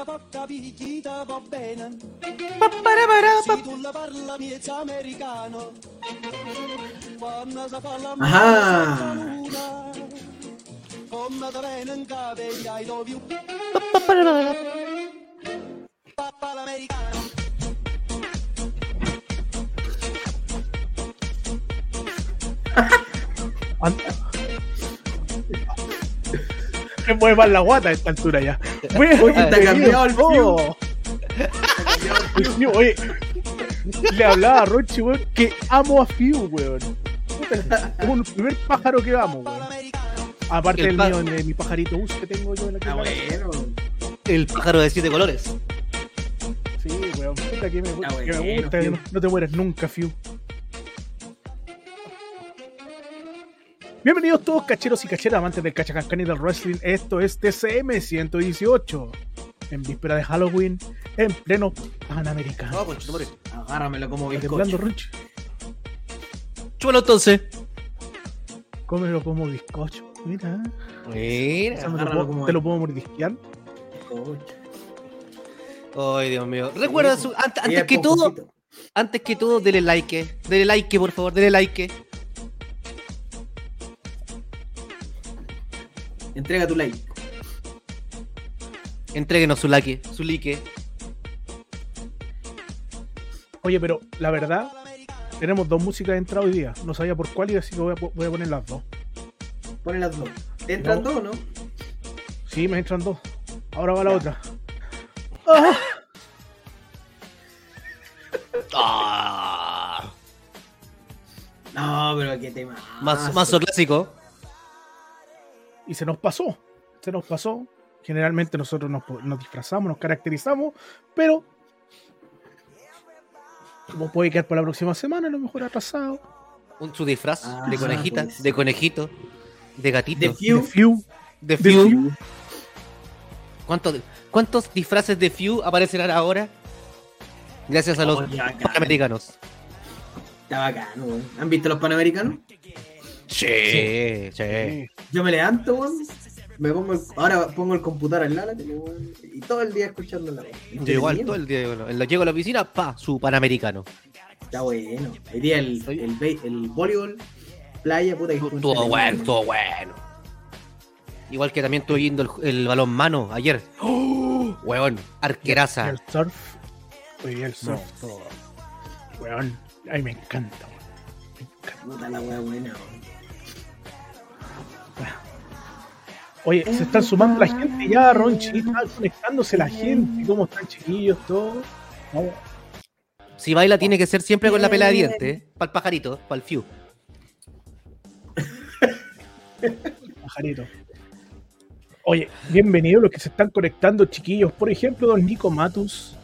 da poca picchita va bene. Se tu la parla miezza americano. Quando si la Ajá. luna. Come da bene in cave, I love you. Me mueve más la guata a esta altura ya. Oye, está cambiado el mío, oye, le hablaba a Rochi, weón, que amo a Fiu, weón. Es un primer pájaro que amo, weón. Aparte El del mío, de mi pajarito bus que tengo yo en la Ah, bueno. El pájaro de siete colores. Sí, weón, puta que me, Ah, que me bueno, gusta, Fiu. no, no te mueres nunca, Fiu. Bienvenidos todos cacheros y cacheras amantes del cachacascán y del wrestling. Esto es TCM 118. En víspera de Halloween, en pleno Panamericano. No, tu madre. Agárramelo como bizcocho. Ronchi. Chúpalo entonces. Cómelo como bizcocho. Mira. Mira. Esa me lo puedo- como te lo puedo mordisquear. Ay, Dios mío. Recuerda, su- antes que todo, antes que todo, dele like. Dele like, por favor, dele like. Entrega tu like. Entréguenos su like, su like. Oye, pero la verdad, tenemos dos músicas de entrada hoy día. No sabía por cuál y así que voy a, po- voy a poner las dos. Ponen las dos. ¿Te entran No. dos, no? Sí, me entran dos. Ahora va la otra. Ah, Ah, No, pero qué tema. más, mazo clásico. Y se nos pasó. Se nos pasó. Generalmente nosotros nos, nos disfrazamos, nos caracterizamos, pero como puede quedar para la próxima semana, a lo mejor atrasado. Un, su disfraz Ah, de conejita, pues. de conejito, de gatito, De de, Few. De Few, de Few. Few. ¿Cuántos, ¿Cuántos disfraces de Few aparecerán ahora? Gracias a los Oh, bacán. panamericanos. Está bacano. ¿Han visto los panamericanos? Sí, sí. Sí. Yo me levanto, weón. Me pongo el- ahora pongo el computador al lado de la tele, weón, y todo el día escuchando la Yo igual todo el día, bueno, llego a la oficina, pa, su panamericano. Está bueno. Hoy día el, el, be- el voleibol, playa, puta que Estuvo bueno, estuvo bueno. Igual que también estuve viendo el, el balón mano ayer. ¡Oh! Y arqueraza. el surf. Oye, el surf. todo. Weón, ay, me encanta. weón. Me encanta. Puta la wea buena, weón. Oye, se están sumando la gente ya, Ronchi. Están conectándose la gente. ¿Cómo están, chiquillos? Vamos. Si baila tiene que ser siempre con la pela de dientes. Para el pajarito, para el fiu. Pajarito. Oye, bienvenidos los que se están conectando, chiquillos. Por ejemplo, don Nico Matus.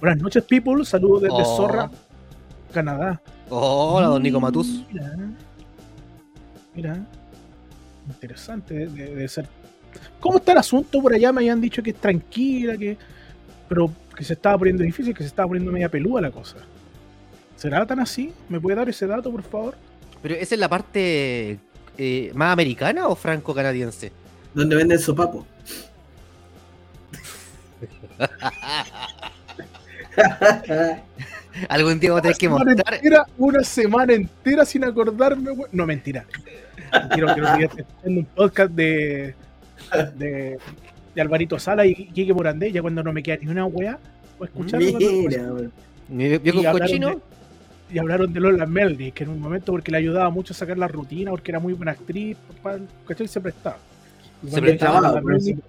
Buenas noches, people. Saludos desde Oh. Zorra, Canadá. Hola, don Nico Matus. Mira. Mira. Interesante de, de- de ser. ¿Cómo está el asunto por allá? Me habían dicho que es tranquila, que. Pero que se estaba poniendo difícil, que se estaba poniendo media pelúa la cosa. ¿Será tan así? ¿Me puede dar ese dato, por favor? Pero esa es la parte eh, más americana o franco-canadiense? Donde venden sopapo. Algún día voy a tener que mostrar. entera, una semana entera sin acordarme, we- No, mentira. Quiero que lo digas haciendo un podcast de, de, de Alvarito Sala y Kike Morandé, ya cuando no me queda ni una weá, voy a escucharlo. Mira, viejo Y hablaron cochino. de- y hablaron de Lola Meldy, que en un momento porque le ayudaba mucho a sacar la rutina, porque era muy buena actriz, ¿cachai? Se prestaba. Y Se cuando prestaba, Lola Melnick-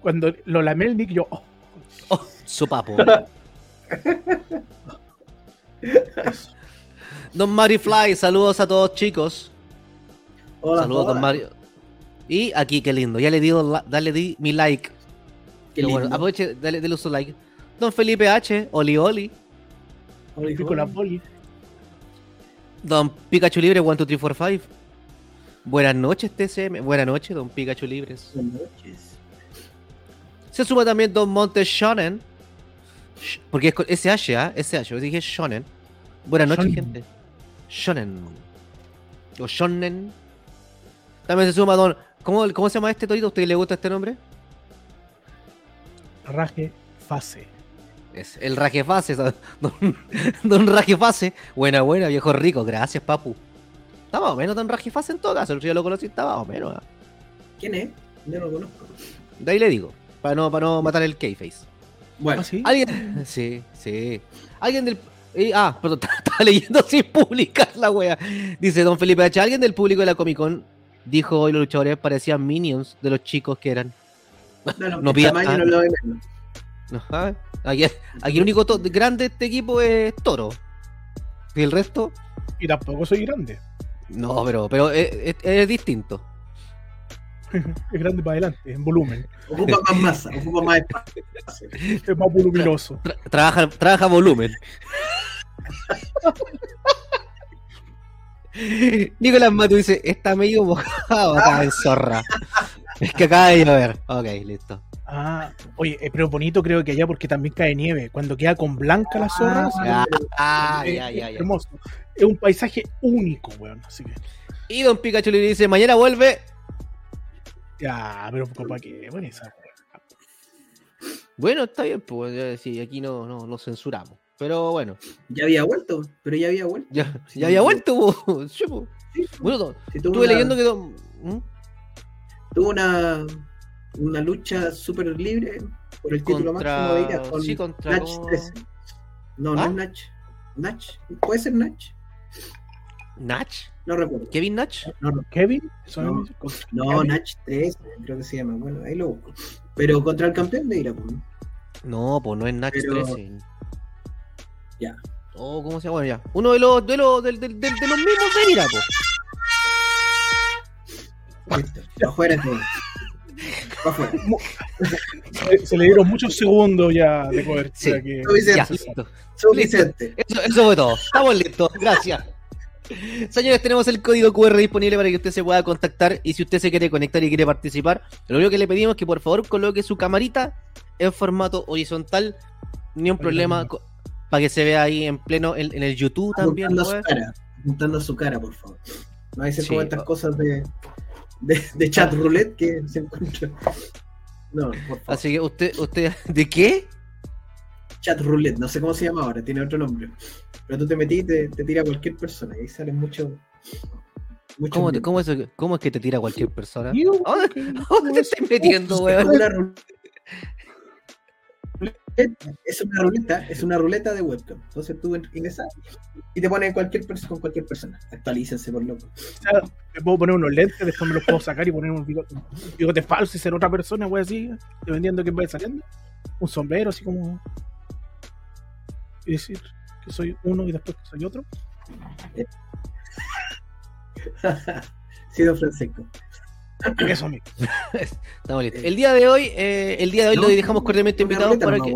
Cuando Lola Melnick, yo, oh, Oh, su papo. Don Mario Fly, saludos a todos chicos. Hola, saludos, hola. don Mario. Y aquí, qué lindo. Ya le di, dale di mi like. Qué Pero bueno, lindo. aproveche, dale, dale su like. Don Felipe H, Oli Oli. Hijo. Pico la poli. Don Pikachu Libre, 1, 2, 3, 4, 5. Buenas noches, TCM. Buenas noches, don Pikachu Libres. Buenas noches. Se suma también Don Monte Shonen. Sh- Porque es con SH, ¿ah? SH, yo dije Shonen. Buenas noches, Shonen. gente. Shonen. O Shonen. También se suma Don. ¿Cómo, cómo se llama este torito? ¿A usted le gusta este nombre? Raje Fase. Es el rajefase, don, don rajefase. Buena, buena, viejo rico. Gracias, papu. Está más o menos don rajefase en todo caso. El río lo conocí, está más o menos. ¿ah? ¿Quién es? Yo no lo conozco. De ahí le digo. Para no, para no matar el K-Face. Bueno, ¿Ah, sí? Alguien. Sí, sí. Alguien del. eh, ah, perdón, estaba leyendo sin publicar la wea. Dice don Felipe H. Alguien del público de la Comic Con dijo hoy los luchadores parecían minions de los chicos que eran. no, no, pida- ah. no lo. Ajá. Aquí, aquí el único grande de este equipo es Toro. Y el resto. Y tampoco soy grande. No, pero, pero es, es- es distinto. Es grande para adelante, en volumen. Ocupa más masa, ocupa más espacio. Es más voluminoso. Tra- trabaja, trabaja volumen. Nicolás Matu dice, está medio mojado acá en zorra. Es que acaba de llover. Ok, listo. Ah, oye, eh, pero bonito creo que allá porque también cae nieve. Cuando queda con blanca la zorra, Ah, ya, ya, es ya. hermoso. Es un paisaje único, weón. Así que, Y Don Pikachu le dice, mañana vuelve. ya, pero ¿para qué? Bueno, esa, Bueno, está bien, pues sí, aquí no, no, no censuramos. Pero bueno, Ya había vuelto, pero ya había vuelto. ya, Sí, ya había sí. vuelto. po. Sí, Bueno, sí, estuve una- leyendo que... ¿Mm? Tuvo una, una lucha súper libre por el título Contra- máximo de ira con sí, contra Natch cómo- 13. No, no ¿Ah? es Natch. Natch. ¿Puede ser Natch? ¿Nach? No recuerdo. ¿Kevin Nach? No, no, Kevin, No. no, Kevin. Natch 13, creo que se llama. Bueno, ahí lo busco. Pero contra el campeón de ira, pues. ¿no? No, pues no es Nach Pero- 13. Ya. Oh, ¿cómo se llama? Bueno, ya. Uno de los, de los, del- del- de los mismos de pues. Listo. Afuera afuera. Se, se le dieron muchos segundos ya de cobertura. Sí. que-. Ya. Suficiente. Eso, eso fue todo. Estamos listos. Gracias. Señores, tenemos el código QR disponible para que usted se pueda contactar y si usted se quiere conectar y quiere participar, lo único que le pedimos es que por favor coloque su camarita en formato horizontal, ni un problema co- para que se vea ahí en pleno en, en el YouTube también. Apuntando ¿no? su cara. Apuntando su cara, por favor. No dicen Sí. como estas cosas de, de, de chat roulette que se encuentran. No, por favor. Así que usted, usted, ¿de qué? Chat roulette, no sé cómo se llama ahora, tiene otro nombre. Pero tú te metí y te, te tira cualquier persona. Y ahí salen muchos. muchos ¿Cómo, te- cómo, eso- ¿Cómo es que te tira cualquier persona? Yo, ¿A dónde- te estás metiendo, Es weón? Es una ruleta, es una ruleta de webcam. Entonces tú ingresas y te pones cualquier con cualquier persona. Actualícense por loco. o sea, me puedo poner unos lentes, después me los puedo sacar y poner un bigote, un bigote falso y ser otra persona, güey, así, dependiendo de quién vaya saliendo. Un sombrero, así como. Y decir que soy uno y después que soy otro. Sí, don Francisco. Eso mismo. Estamos listos. El día de hoy, eh, el día de hoy No, lo dejamos cordialmente invitados ruleta para que.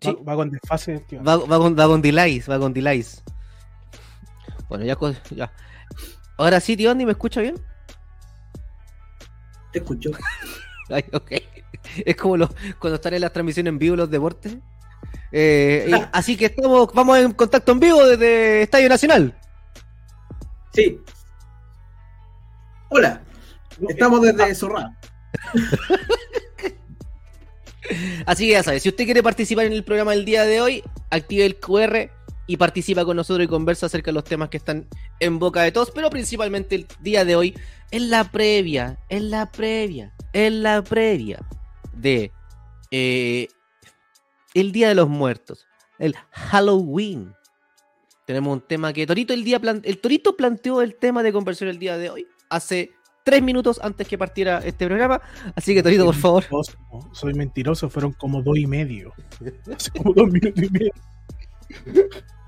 Sí. Va, va con desfase. Va, va con, va con delays, va con delays. Bueno, ya. Ahora sí, tío Andy, ¿me escucha bien? Te escucho. Ay, ok. Es como los, cuando están en las transmisiones en vivo los deportes. Eh, y- así que estamos, vamos en contacto en vivo desde Estadio Nacional. Sí. Hola, estamos desde Zorra. Así que ya sabes, si usted quiere participar en el programa del día de hoy, active el QR y participa con nosotros y conversa acerca de los temas que están en boca de todos, pero principalmente el día de hoy en la previa, en la previa, en la previa de eh, el Día de los Muertos, el Halloween. Tenemos un tema que Torito el día plan- el Torito planteó el tema de conversión el día de hoy hace tres minutos antes que partiera este programa, así que Torito por favor. Soy mentiroso, fueron como dos y medio. Hace como dos minutos y medio.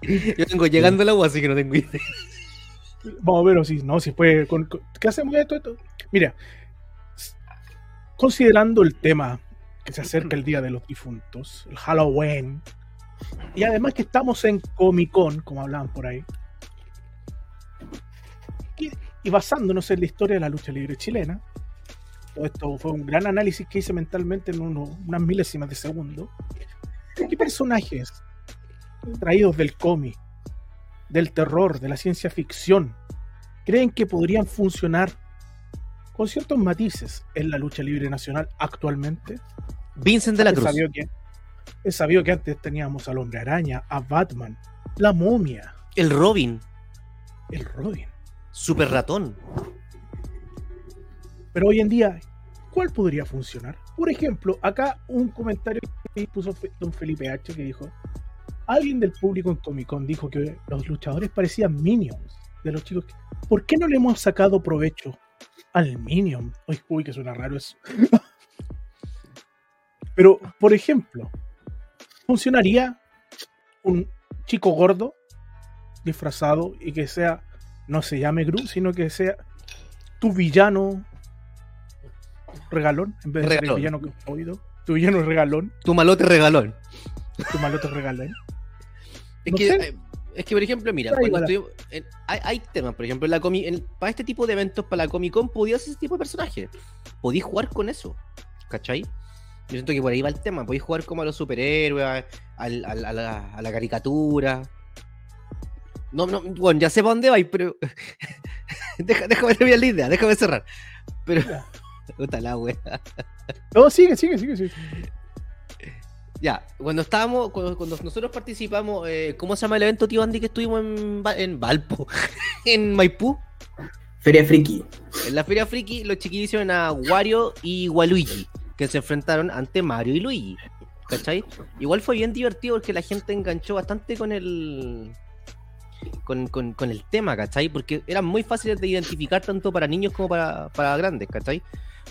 Yo vengo llegando al agua, así que no tengo idea. Vamos a ver si no, si con- con- ¿Qué hacemos esto, esto? Mira, considerando el tema que se acerca el Día de los Difuntos, el Halloween, y además que estamos en Comic Con, como hablaban por ahí, y, basándonos en la historia de la lucha libre chilena, todo esto fue un gran análisis que hice mentalmente en uno- unas milésimas de segundo. ¿Qué personajes traídos del cómic, del terror, de la ciencia ficción, creen que podrían funcionar con ciertos matices en la lucha libre nacional actualmente. Vincent de la Es Cruz. sabido que, es sabido que antes teníamos al Hombre Araña, a Batman, la momia, El Robin. el Robin. Super ratón. Pero hoy en día, ¿cuál podría funcionar? Por ejemplo, acá un comentario que puso don Felipe H que dijo, alguien del público en Comic Con dijo que los luchadores parecían minions de los chicos. ¿Por qué no le hemos sacado provecho al minion? Uy, uy, que suena raro eso. Pero, por ejemplo, ¿funcionaría un chico gordo disfrazado y que sea, no se llame Gru, sino que sea tu villano regalón, en vez de ser el Regalón. villano que he oído? Tu villano regalón, Tu malote regalón. tu malote regalón. Es No que, sé. eh, es que, por ejemplo, mira, cuando estuvimos- en- hay, hay temas, por ejemplo, en la comi- en- para este tipo de eventos, para la Comic Con, podías ese tipo de personajes. Podías jugar con eso. ¿Cachai? Yo siento que por ahí va el tema. Podías jugar como a los superhéroes, a, la, a la caricatura. No, no, bueno, ya sé para dónde vais, pero. Deja- déjame terminar la idea, déjame cerrar. Pero. Puta la wea. No, sigue, sigue, sigue, sigue. Ya, cuando estábamos, cuando, cuando nosotros participamos, eh, ¿cómo se llama el evento, tío Andy, que estuvimos en, en Valpo? en Maipú. Feria Friki. En la Feria Friki, los chiquillos hicieron a Wario y Waluigi, que se enfrentaron ante Mario y Luigi. ¿Cachai? Igual fue bien divertido porque la gente enganchó bastante con el. Con, con- el tema, ¿cachai? Porque eran muy fáciles de identificar tanto para niños como para, para grandes, ¿cachai?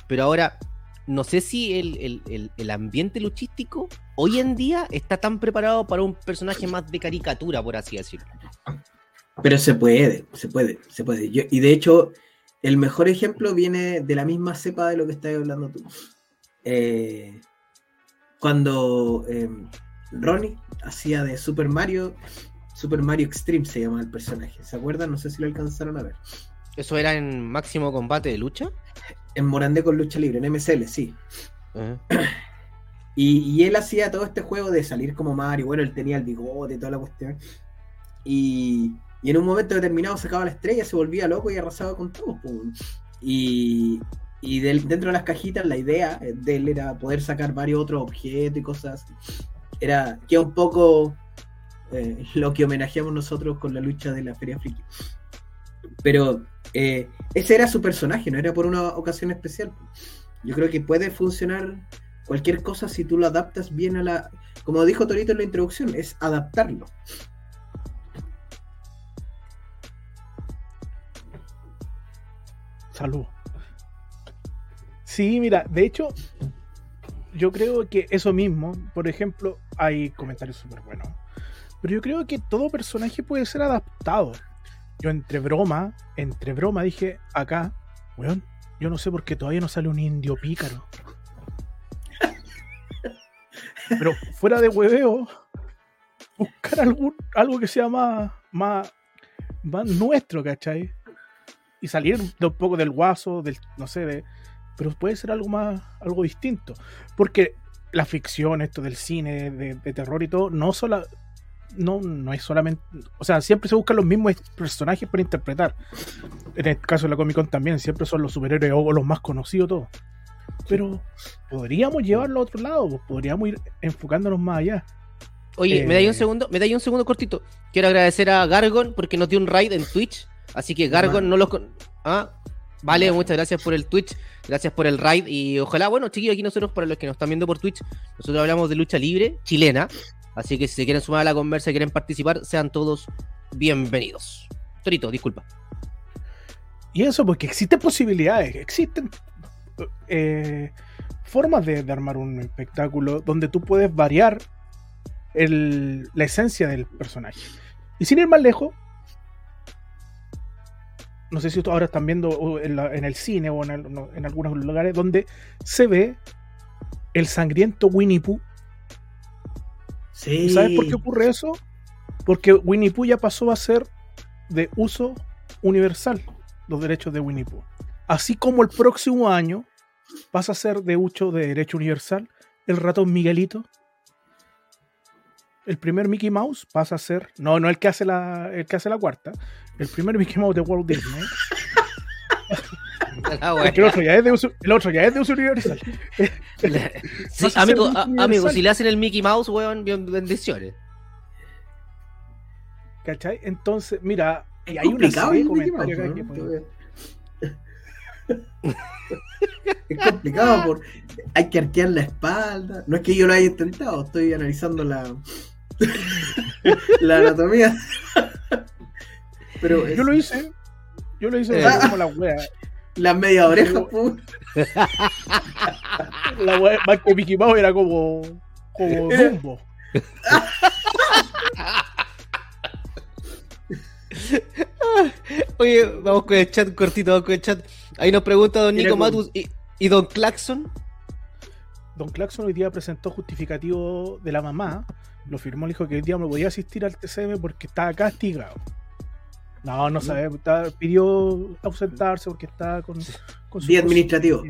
Pero ahora, no sé si el, el- el- ambiente luchístico hoy en día está tan preparado para un personaje más de caricatura, por así decirlo. Pero se puede, se puede, se puede. Y de hecho, el mejor ejemplo viene de la misma cepa de lo que estás hablando tú. Eh, cuando eh, Ronnie hacía de Super Mario, Super Mario Extreme se llama el personaje. ¿Se acuerdan? No sé si lo alcanzaron a ver. ¿Eso era en máximo combate de lucha? En Morandé con lucha libre, en MSL, sí. Y, y él hacía todo este juego de salir como Mario. Bueno, él tenía el bigote y toda la cuestión. Y, y en un momento determinado sacaba la estrella, se volvía loco y arrasaba con todo. Y, y del- dentro de las cajitas, la idea de él era poder sacar varios otros objetos y cosas. Era que un poco eh, lo que homenajeamos nosotros con la lucha de la Feria Friki. Pero eh, ese era su personaje, no era por una ocasión especial. Yo creo que puede funcionar cualquier cosa si tú lo adaptas bien a la. Como dijo Torito en la introducción, es adaptarlo. Salud. Sí, mira, de hecho, yo creo que eso mismo, por ejemplo, hay comentarios súper buenos, pero yo creo que todo personaje puede ser adaptado. Yo entre broma, entre broma dije acá, weón, yo no sé por qué todavía no sale un indio pícaro. Pero fuera de hueveo, buscar algún, algo que sea más, más, más nuestro, ¿cachai? y salir de un poco del guaso, del, no sé, de, pero puede ser algo más, algo distinto. Porque la ficción, esto del cine, de, terror y todo, no sola, no, no es solamente, o sea, siempre se buscan los mismos personajes para interpretar. En el caso de la Comic Con también, siempre son los superhéroes o los más conocidos todos. Pero podríamos llevarlo a otro lado, pues, podríamos ir enfocándonos más allá. Oye, Eh, me dais un segundo, me dais un segundo cortito. Quiero agradecer a Gargon porque nos dio un raid en Twitch. Así que Gargon no los con... Ah, vale, muchas gracias por el Twitch, gracias por el raid y ojalá, bueno, chiquillos, aquí nosotros para los que nos están viendo por Twitch, nosotros hablamos de lucha libre chilena, así que si se quieren sumar a la conversa y quieren participar, sean todos bienvenidos. Torito, disculpa. Y eso, porque existen posibilidades, existen eh, formas de, armar un espectáculo donde tú puedes variar la esencia del personaje. Y sin ir más lejos, no sé si ustedes ahora están viendo en, el cine o en, en algunos lugares donde se ve el sangriento Winnie Pooh. Sí. ¿Y sabes por qué ocurre eso? Porque Winnie Pooh ya pasó a ser de uso universal los derechos de Winnie Pooh. Así como el próximo año pasa a ser de uso de derecho universal el ratón Miguelito. El primer Mickey Mouse pasa a ser, no, no el que hace la, el que hace la cuarta, el primer Mickey Mouse de Walt Disney el otro ya es de uso, el otro ya es de uso universal. Sí, amigo, a- universal. amigo, si le hacen el Mickey Mouse, weón, bendiciones. ¿Cachai? Entonces, mira, y hay una complicado serie de acá Mouse, que ¿no? pueden- Es complicado por hay que arquear la espalda. No es que yo lo haya intentado, estoy analizando la la anatomía. Pero Yo lo hice. Yo lo hice Eh. como la wea. Las media orejas, pues. La wea más que Mickey Mouse era como. como Dumbo. Oye, vamos con el chat cortito, vamos con el chat. Ahí nos pregunta don Nico Matus y, y don Claxon. Don Claxon hoy día presentó justificativo de la mamá. Lo firmó, le dijo que hoy día no podía asistir al TCM porque estaba castigado. No, no sabe, pidió ausentarse porque estaba con, con Día administrativo.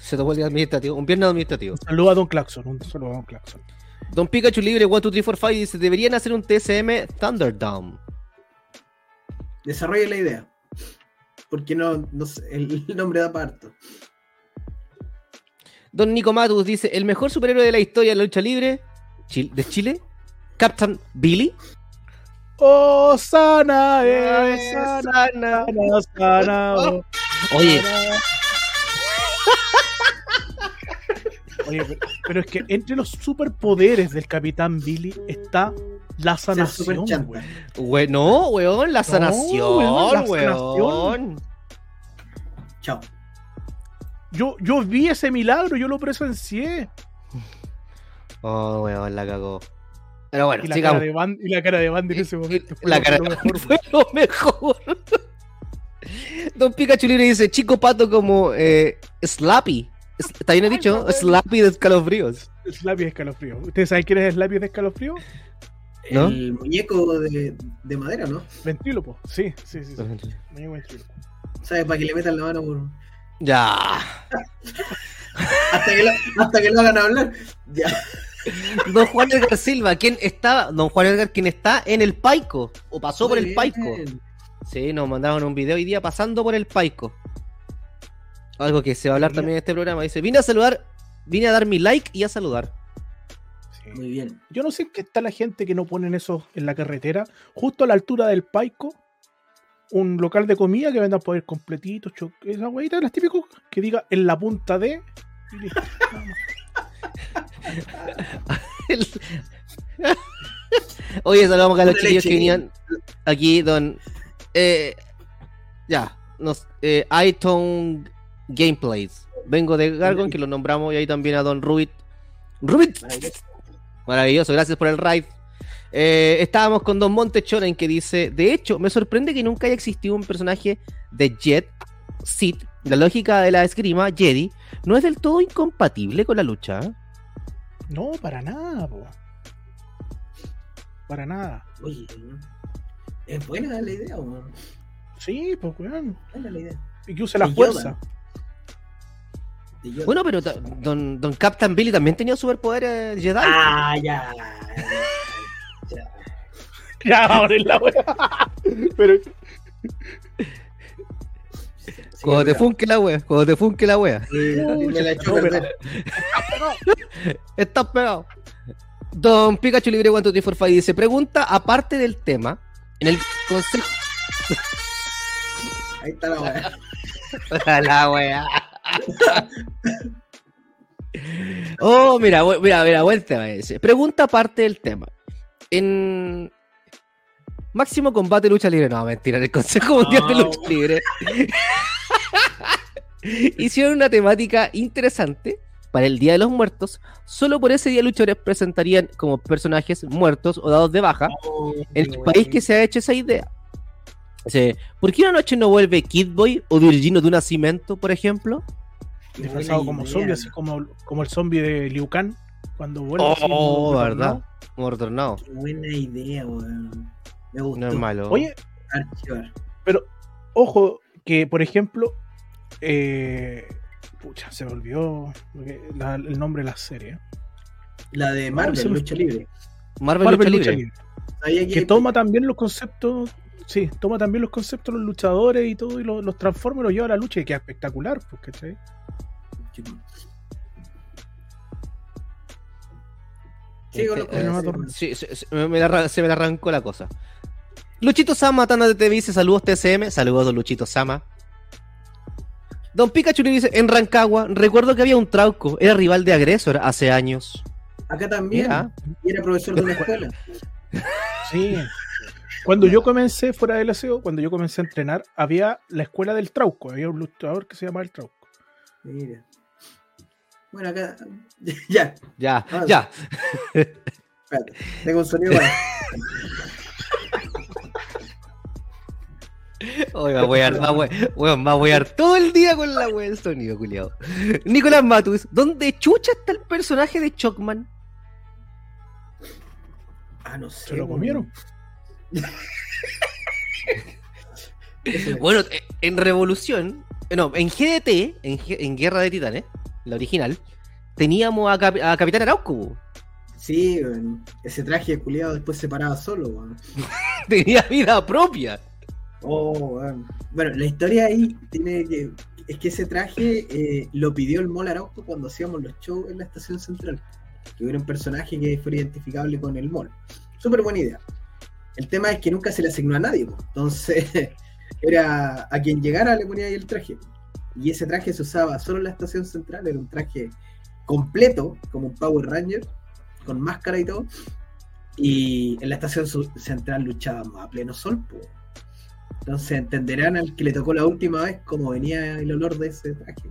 Se tomó el día administrativo, un viernes administrativo. Un saludo a Don Claxon, un saludo a Don Claxon. Don Pikachu Libre 1, 2, 3, 4, 5 dice: Deberían hacer un TSM Thunderdome. Desarrolle la idea. Porque no, no sé, el nombre da parto. Don Nico Matus dice: El mejor superhéroe de la historia de la lucha libre Chil- de Chile, Captain Billy. Oh, sana, eh, sana, Sana. sana, sana, oh, Oye. Oye, pero, pero es que entre los superpoderes del Capitán Billy está la sanación, güey. we- no, weón, la sanación, weón, la weón. Chao. Yo, yo vi ese milagro, yo lo presencié. Oh, weón, la cagó. Pero bueno, Y la, sigamos. cara de Band, y la cara de Bandy en ese momento. fue La lo- cara lo mejor, fue lo mejor. Don Pikachu Libre dice, chico pato como eh, Slappy. Es- ¿Está bien dicho? Ay, Slappy de escalofríos. Slappy de escalofrío. ¿Ustedes saben quién es Slappy de escalofrío? ¿No? El muñeco de, de madera, ¿no? Ventrílopo. Sí, sí, sí. sí. Muñeco ventrílopo. ¿Sabes? Para que le metan la mano por... Ya. hasta, que lo, hasta que lo hagan hablar. Ya. Don Juan Edgar Silva, ¿quién está? Don Juan Edgar, ¿quién está en el Paico? ¿O pasó por el Paico? bien. Sí, nos mandaron un video hoy día pasando por el Paico. Algo que se va a hablar Mira. también en este programa. Dice, vine a saludar, vine a dar mi like y a saludar. Sí. Muy bien. Yo no sé en qué está la gente que no ponen eso en la carretera, justo a la altura del Paico, un local de comida que vendan poder completitos, cho- esa huevita, las típicas, que diga en la punta de. y listo, Oye, saludamos a los chiquillos que venían aquí, don. Eh, ya, nos. Eh, iTone Gameplays. Vengo de Gargon, que lo nombramos, y ahí también a don Rubit. Rubit, Maravilloso. gracias por el raid. Eh, estábamos con Don Montechonen que dice: De hecho, me sorprende que nunca haya existido un personaje de Jet, Sith. La lógica de la esgrima, Jedi, no es del todo incompatible con la lucha. ¿Eh? No, para nada, po. Para nada. Oye, es buena la idea, weón. Sí, pues, weón. Buena la idea. Y que use la fuerza. Yoda. Bueno, pero don, don Captain Billy también tenía superpoderes Jedi. Ah, ya. ya. Ya, ahora es la wea. Pero, Sí, cuando te funque la wea, cuando te funque la wea. Sí, me la he perder. Estás pegado. Don Pikachu Libre 1245 dice: Pregunta aparte del tema. En el consejo. Ahí está la weá. la wea. Oh, mira, mira, mira, buen tema ese. Pregunta aparte del tema. En Máximo Combate Lucha Libre. No, mentira, en el Consejo Mundial de. Lucha Libre. Hicieron una temática interesante para el Día de los Muertos. Solo por ese día luchadores presentarían como personajes muertos o dados de baja en el país que se ha hecho esa idea. Dice, ¿Por qué una noche no vuelve Kid Boy o Virgino de un nacimiento, por ejemplo? disfrazado como zombie, así como, como el zombie de Liu Kang. Cuando vuelve. así, Oh, como verdad. Como retornado. Qué buena idea, weón. Me gustó. No es malo. Oye, Archivar. ojo, que por ejemplo. Eh, pucha, se me olvidó porque la- el nombre de la serie. La de se Marvel, me- lucha libre. Marvel, Marvel Lucha Lucha Libre. Que toma también los conceptos sí, toma también los conceptos de los luchadores y todo, y los, los transforma y los lleva a la lucha, y queda espectacular, pues, ¿cachai? Sigo los Eh. Sí, sí, sí, me- la se me la arrancó la cosa. Luchito Sama, Tana de TV dice saludos TSM, saludos don Luchito Sama. Don Pikachu le dice, en Rancagua, recuerdo que había un trauco, era rival de Agresor hace años. Acá también. Mira. Era profesor de una escuela. Sí. Cuando yo comencé fuera del aseo, cuando yo comencé a entrenar, había la escuela del Trauco, había un luchador que se llamaba el Trauco. Mira. Bueno, acá. Ya, Ya, Ah, ya. espérate. Tengo un sonido más. Oiga, voy a, va, we- weón, a wear todo el día con la wea del sonido, culiado. Nicolás Matus, ¿dónde chucha está el personaje de Chocman? Ah, no sé. Se lo weón. comieron. Bueno, eh, en Revolución, eh, no, en GDT, en, en Guerra de Titanes, la original, teníamos a, Cap- a Capitán Arauco. Sí, weón. ese traje de culiado después se paraba solo, weón. Tenía vida propia. Oh. Bueno, la historia ahí tiene que. Es que ese traje eh, lo pidió el Mall Arauco cuando hacíamos los shows en la estación central. Que hubiera un personaje que fuera identificable con el Mall. Súper buena idea. El tema es que nunca se le asignó a nadie, entonces era a quien llegara le ponía ahí el traje. Y ese traje se usaba solo en la estación central, era un traje completo, como un Power Ranger, con máscara y todo. Y en la estación central luchábamos a pleno sol. Entonces entenderán al que le tocó la última vez cómo venía el olor de ese traje.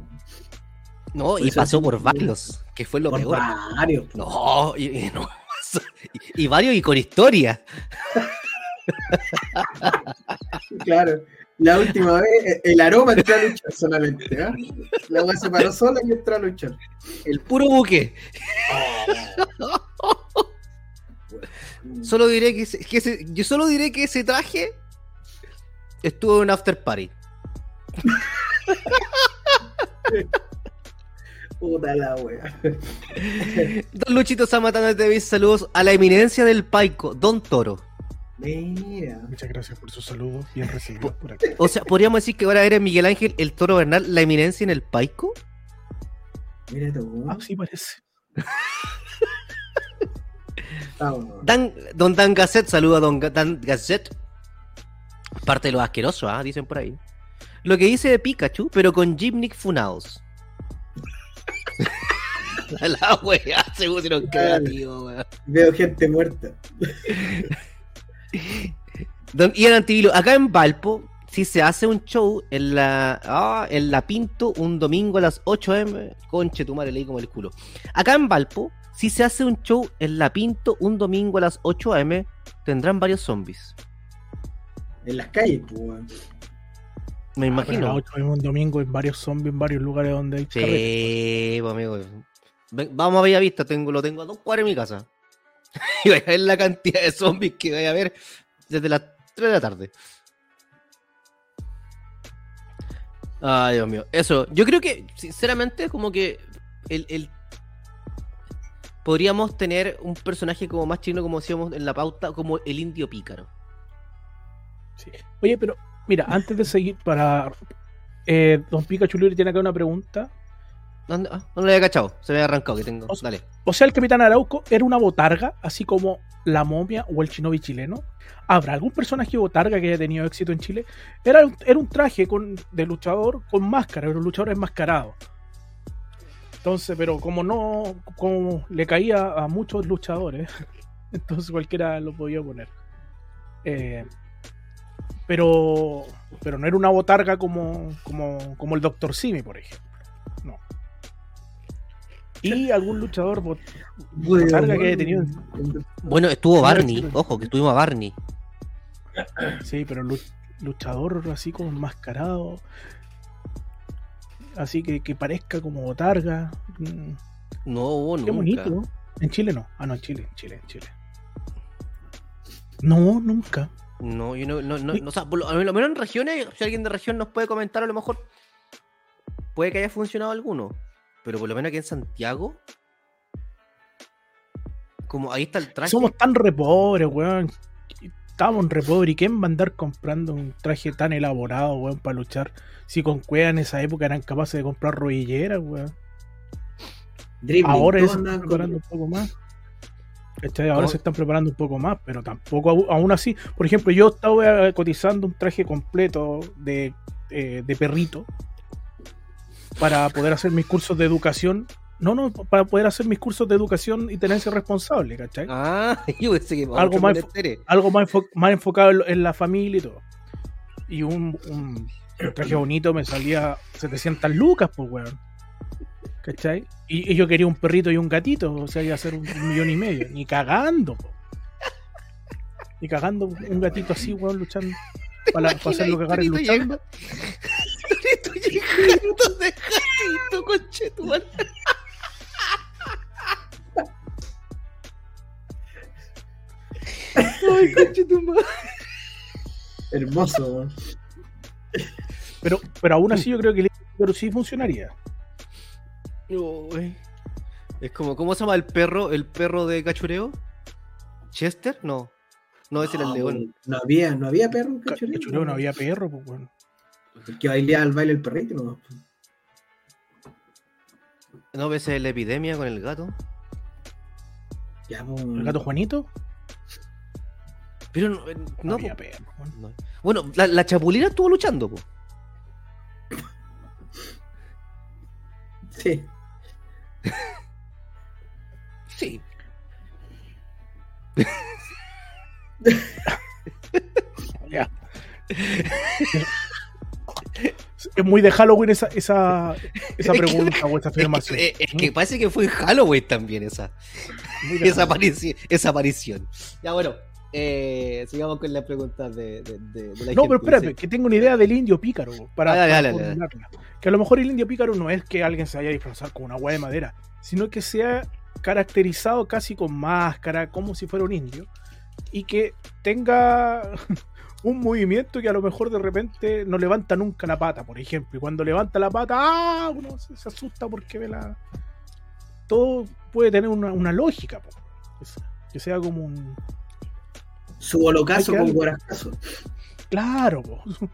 No, Por y pasó por varios, que fue lo Por peor. varios. No, y, no, y, varios y con historia. Claro. La última vez, eh, el aroma entró a luchar solamente. ¿ah? La agua se paró sola y entró a luchar. El puro buque. Solo diré que, ese- que ese- yo solo diré que ese traje estuvo en un after party. Puta la wea. Don Luchito Samatana TV, saludos a la eminencia del Paico, Don Toro. Mira. Muchas gracias por sus saludos, bien recibidos por aquí. O sea, podríamos decir que ahora eres Miguel Ángel, el Toro Bernal, la eminencia en el Paico. Mira tú. Ah, sí parece. Vamos. Dan, don Dan Gasset, saluda a Don Ga- Dan Gasset. Parte de los asquerosos, ¿ah? dicen por ahí. Lo que dice de Pikachu, pero con Gimnick Funados. la wea, se pusieron creativos, weón. Veo gente muerta. Don Ian Antivilo, acá en Valpo, si se hace un show en la, ah, en la Pinto un domingo a las 8 am, conche tu madre, leí como el culo. Acá en Valpo, si se hace un show en la Pinto un domingo a las 8 am, tendrán varios zombies. En las calles, pues. weón. Me Ah, imagino. la otra vez un domingo en varios zombies, en varios lugares donde hay. Sí, pues, amigo. Ven, vamos a Bellavista, tengo, lo tengo a dos cuadras de mi casa. y voy a ver la cantidad de zombies que voy a ver desde las 3 de la tarde. Ay, Dios mío. Eso, yo creo que, sinceramente, como que el, el- podríamos tener un personaje como más chino, como decíamos en la pauta, como el indio pícaro. Sí. Oye, pero mira, antes de seguir para... Eh, don Pikachu Libre tiene acá una pregunta. ¿Dónde? Ah, no lo había cachado, se me había arrancado que tengo. O sea- Dale. O sea, el Capitán Arauco era una botarga, así como la momia o el shinobi chileno. ¿Habrá algún personaje botarga que haya tenido éxito en Chile? Era, un- era un traje con, de luchador con máscara, era un luchador enmascarado. Entonces, pero como no, como le caía a muchos luchadores, entonces cualquiera lo podía poner. Eh, pero, pero no era una botarga como, como, como el Dr. Simi, por ejemplo. No. Y algún luchador bot- botarga que haya tenido. Bueno, estuvo Barney, ojo, que estuvimos a Barney. Sí, pero lu- luchador así como enmascarado. Así que, que parezca como botarga. Mm, No hubo Qué nunca. bonito. En Chile no. Ah, no, en Chile, en Chile, en Chile. No, nunca. No, yo no, no, no, no, o sea, por lo, a lo menos en regiones, si alguien de región nos puede comentar, a lo mejor puede que haya funcionado alguno, pero por lo menos aquí en Santiago, como ahí está el traje. Somos tan re pobres, weón. Estamos en Repobre y ¿quién va a andar comprando un traje tan elaborado, weón, para luchar? Si con cueva en esa época eran capaces de comprar rodilleras, weón. Dribbling, Ahora están con- preparando un poco más. ¿Cachai? Ahora ¿Cómo? se están preparando un poco más, pero tampoco aún así. Por ejemplo, yo estaba eh, cotizando un traje completo de, eh, de perrito para poder hacer mis cursos de educación. No, no, para poder hacer mis cursos de educación y tenerse responsable, ¿cachai? Ah, yo pensé que Algo más. Algo más, enfo- más enfocado en, la familia y todo. Y un, un- un traje bonito me salía 700 lucas, pues, weón. ¿Cachai? Y, y yo quería un perrito y un gatito, o sea, iba a ser un, un millón y medio. Ni cagando, po. Ni cagando un gatito así, weón, luchando. Para, para hacerlo cagar en Perrito luchando. Perrito llegando de gatito, conchetumal. Ay, conchetumal. Hermoso, weón. Pero, pero aún así yo creo que el pero sí funcionaría. Uy. Es como, ¿cómo se llama el perro? ¿El perro de cachureo? ¿Chester? No. No, ese era el león. No había, no había perro en Ca- cachureo. cachureo no había perro, pues, weón. Que bailaba el baile el perrito, ¿no? No, ese es la epidemia con el gato. Ya, pues, ¿El gato Juanito? Pero no, eh, No, no, había po. perro. Bueno, la, la chapulina estuvo luchando, po. Sí. Sí. Es muy de Halloween esa, esa, esa Es que- pregunta o esa Es que, afirmación. eh, es que parece que fue en Halloween también esa, esa, aparición, esa aparición. Ya bueno, eh, sigamos con las preguntas de, de, de- de la No, gente. pero espérate, Sí. que tengo una idea del indio pícaro para, dale, para dale, dale. formularla. Que a lo mejor el indio pícaro no es que alguien se vaya a disfrazar con una hueá de madera, sino que sea caracterizado casi con máscara, como si fuera un indio, y que tenga un movimiento que a lo mejor de repente no levanta nunca la pata, por ejemplo. Y cuando levanta la pata, ¡ah! uno se, se asusta porque ve la. Todo puede tener una, una lógica, po. Que sea como un. Su que con guaracazo. Claro, po.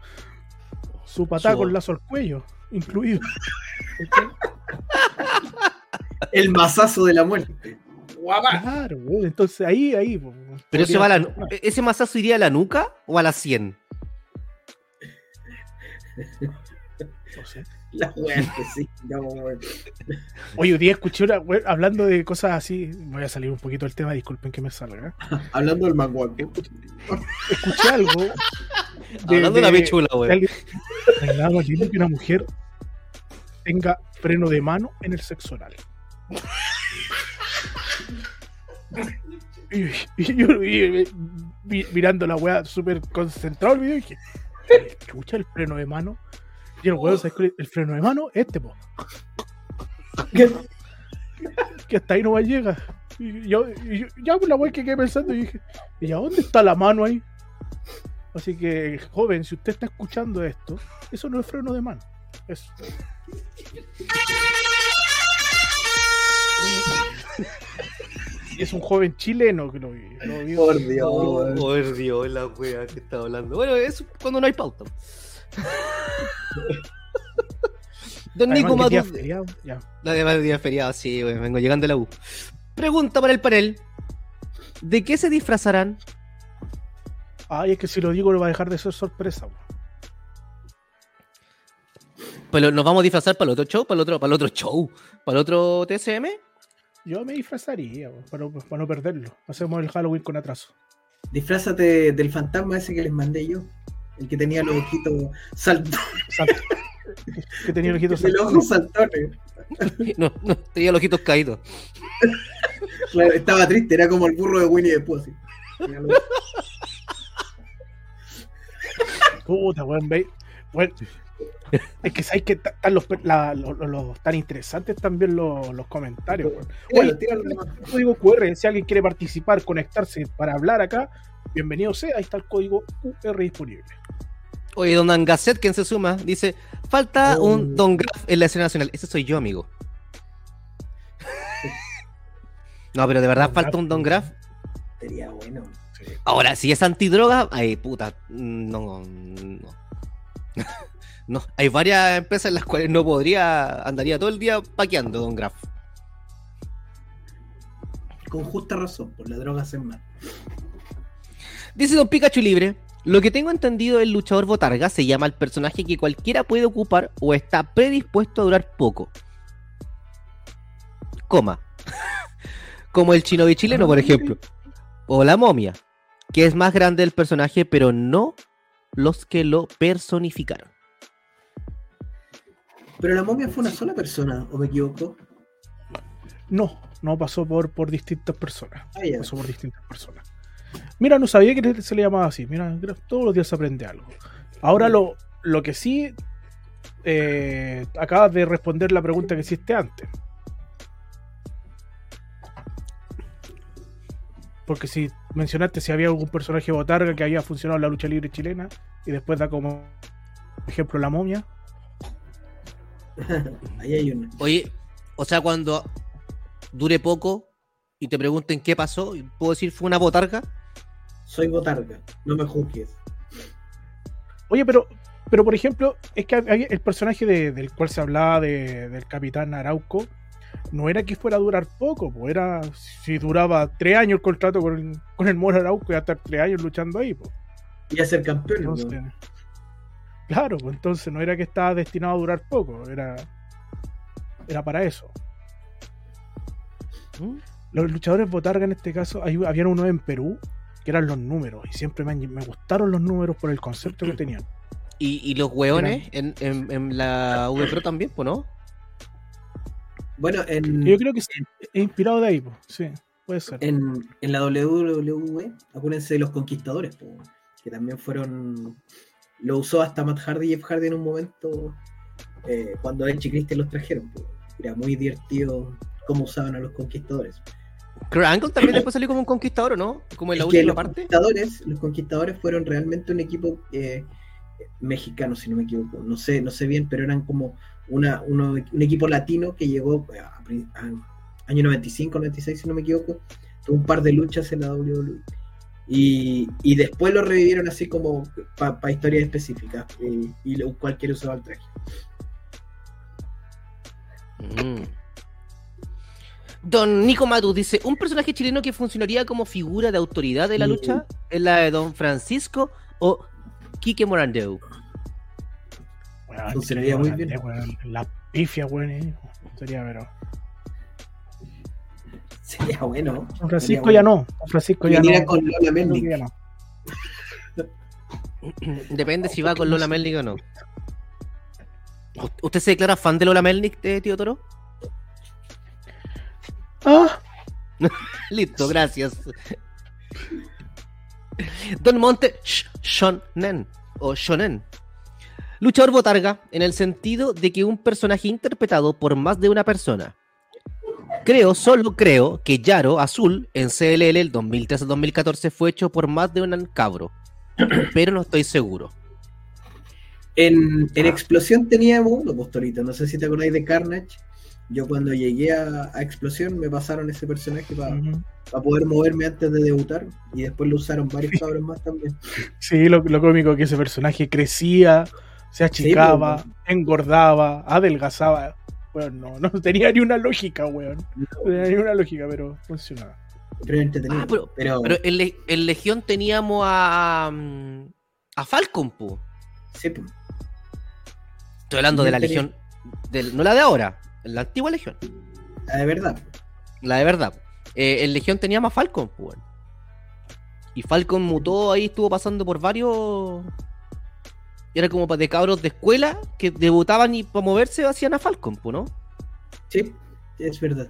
Su, patada Su- con lazo al cuello, incluido. El mazazo de la muerte. Guapa. Claro, po. entonces ahí, ahí. po, Pero ese, va la, ¿ese mazazo iría a la nuca o a la 100? no sé. La muerte, sí. Ya, weón. Oye, hoy día escuché una, we- hablando de cosas así, voy a salir un poquito del tema, disculpen que me salga. Hablando del manguaco. Escuché algo. de- Hablando de la de- nada más lindo que una mujer tenga freno de mano en el sexo oral. Y, y yo y- vi- mirando la weá súper concentrado el video y dije, escucha el freno de mano. Y el weón, ¿sabes el freno de mano? Este, po. Que hasta ahí no va llega. Y yo, y yo- ya pues la weá que quedé pensando y dije, ¿y a dónde está la mano ahí? Así que, joven, si usted está escuchando esto, eso no es freno de mano. Es... Y es un joven chileno que lo vi. Lo vi- Por Dios, Oh, weón. por Dios, la wea que está hablando. Bueno, es cuando no hay pauta. Don Además Nico Matú. feriado, ya. Además de día feriado, sí, güey, vengo llegando de la U. Pregunta para el panel. ¿De qué se disfrazarán? Ay, es que si lo digo no va a dejar de ser sorpresa. weón. Pero nos vamos a disfrazar para el otro show, para el otro, para el otro show, para el otro TSM. Yo me disfrazaría para, no- para no perderlo. Hacemos el Halloween con atraso. Disfrázate del fantasma ese que les mandé yo. El que tenía los ojitos saltones. Sal- que tenía el ojito El saltando. ojo saltones. No, no, tenía los ojitos caídos. Claro, estaba triste, era como el burro de Winnie los- Puta, weón, weón. Es que sabéis que están los, la- los, los- los- tan interesantes también los, los comentarios, Oye, el código QR, si alguien quiere participar, conectarse para hablar acá, bienvenido sea, ahí está el código QR disponible. Oye, don Angaset, quien se suma, dice: Falta Oh. un Don Graf en la escena nacional. Ese soy yo, amigo. no, pero de verdad Don falta Graf, un Don Graf. Sería bueno. Sí. Ahora, si es antidroga, ay, puta, no, no. no, hay varias empresas en las cuales no podría, andaría todo el día paqueando, don Graf. Con justa razón, por la droga hacen mal. Dice Don Pikachu Libre. Lo que tengo entendido del luchador botarga se llama el personaje que cualquiera puede ocupar o está predispuesto a durar poco. Coma. Como el chinobi chileno, por ejemplo. O la momia, que es más grande el personaje, pero no los que lo personificaron. Pero la momia fue una sola persona, ¿o me equivoco? No, no pasó por, por distintas personas. Ah. Pasó por distintas personas. Mira, no sabía que se le llamaba así. Mira, todos los días se aprende algo. Ahora lo, lo que sí. eh, acabas de responder la pregunta que hiciste antes. Porque si mencionaste si había algún personaje botarga que había funcionado en la lucha libre chilena y después da como ejemplo la momia. Ahí hay una. Oye, o sea, cuando dure poco y te pregunten qué pasó, ¿puedo decir fue una botarga? Soy botarga, no me juzgues. Oye, pero, pero por ejemplo, es que había- el personaje de- del cual se hablaba de- del capitán Arauco no era que fuera a durar poco, pues era si duraba tres años el contrato con el, con el Moro Arauco y a estar tres años luchando ahí, pues. Y a ser campeón. Entonces, claro, pues entonces no era que estaba destinado a durar poco, era, era para eso. ¿Mm? Los luchadores botarga en este caso, hay, habían uno en Perú que eran los números, y siempre me, gustaron los números por el concepto que tenían. ¿Y, y los hueones en, en- en la V Pro también, pues no? Bueno, en, Yo creo que es, es inspirado de ahí, pues, sí, puede ser. en, en la WWE, acuérdense de los conquistadores, po, que también fueron. Lo usó hasta Matt Hardy y Jeff Hardy en un momento eh, cuando Edge y Christian los trajeron. po. Era muy divertido cómo usaban a los conquistadores. Kurt Angle también después salió como un conquistador, ¿o no? Como en la Es última los parte. conquistadores, los conquistadores fueron realmente un equipo eh, mexicano, si no me equivoco. No sé, no sé bien, pero eran como una, uno- un equipo latino que llegó eh, a, a- año 95, 96, si no me equivoco. Tuvo un par de luchas en la WWE. Y, y después lo revivieron así como para historias específicas. eh, y cualquiera usaba el traje. Mm. Don Nico Matus dice: Un personaje chileno que funcionaría como figura de autoridad de la Mm. lucha es la de Don Francisco o Quique Morandeu. Weón, Funcionaría sería muy bien. weón. La pifia, weón. eh. Sería, pero. Sería bueno. Don Francisco ya bueno. no. Don Francisco ya no. con Lola ya no. Depende si va con Lola Melnick o no. ¿U- ¿Usted se declara fan de Lola Melnick, eh, tío Toro? Ah, Listo, gracias. Don Monte Sh- Shonen o Shonen. Luchador botarga en el sentido de que un personaje interpretado por más de una persona. Creo, solo creo, que Yaro Azul en CLL el 2013-2014 fue hecho por más de un cabro. Pero no estoy seguro. En, en Explosión teníamos uno, Postolito. No sé si te acordáis de Carnage. Yo cuando llegué a, a Explosión me pasaron ese personaje para ujú. poder moverme antes de debutar. Y después lo usaron varios cabros más también. Sí, lo, lo cómico que ese personaje crecía, se achicaba, pues, engordaba, adelgazaba. Bueno, no, no tenía ni una lógica, weón. No tenía ni una lógica, pero funcionaba. Pero entretenido. Ah, pero- pero, Pero en, Le- en Legión teníamos a. a Falcon, po. sí, pues, Estoy hablando de la Tenía- Legión. del- no la de ahora, la antigua Legión. ah, de verdad. La de verdad. Eh, en Legión teníamos a Falcon, weón. Y Falcon mutó ahí, estuvo pasando por varios. Era como de cabros de escuela que debutaban y para moverse hacían a Falcon, po, ¿no? Sí, es verdad.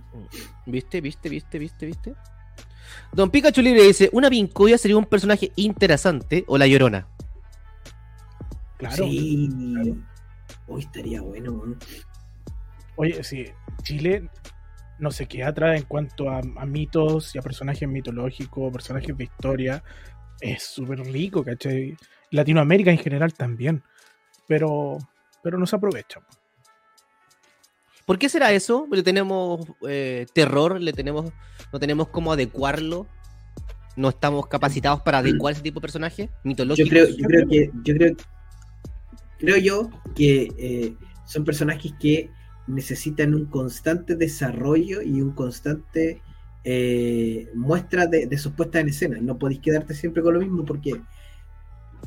¿Viste, viste, viste, viste, viste? Don Pikachu Libre dice: Una pincoya sería un personaje interesante o la llorona. Claro. Sí. claro. Hoy estaría bueno. ¿no? Oye, sí, Chile no se queda atrás en cuanto a, a mitos y a personajes mitológicos, personajes de historia. Es súper rico, ¿cachai? Latinoamérica en general también. Pero, pero no se aprovecha. ¿Por qué será eso? Le tenemos eh, terror, le tenemos, no tenemos cómo adecuarlo. no estamos capacitados para adecuar ese tipo de personajes Yo mitológicos. creo, yo creo que, yo creo, creo yo que eh, son personajes que necesitan un constante desarrollo y un constante eh, muestra de, de sus puestas en escena. No podéis quedarte siempre con lo mismo porque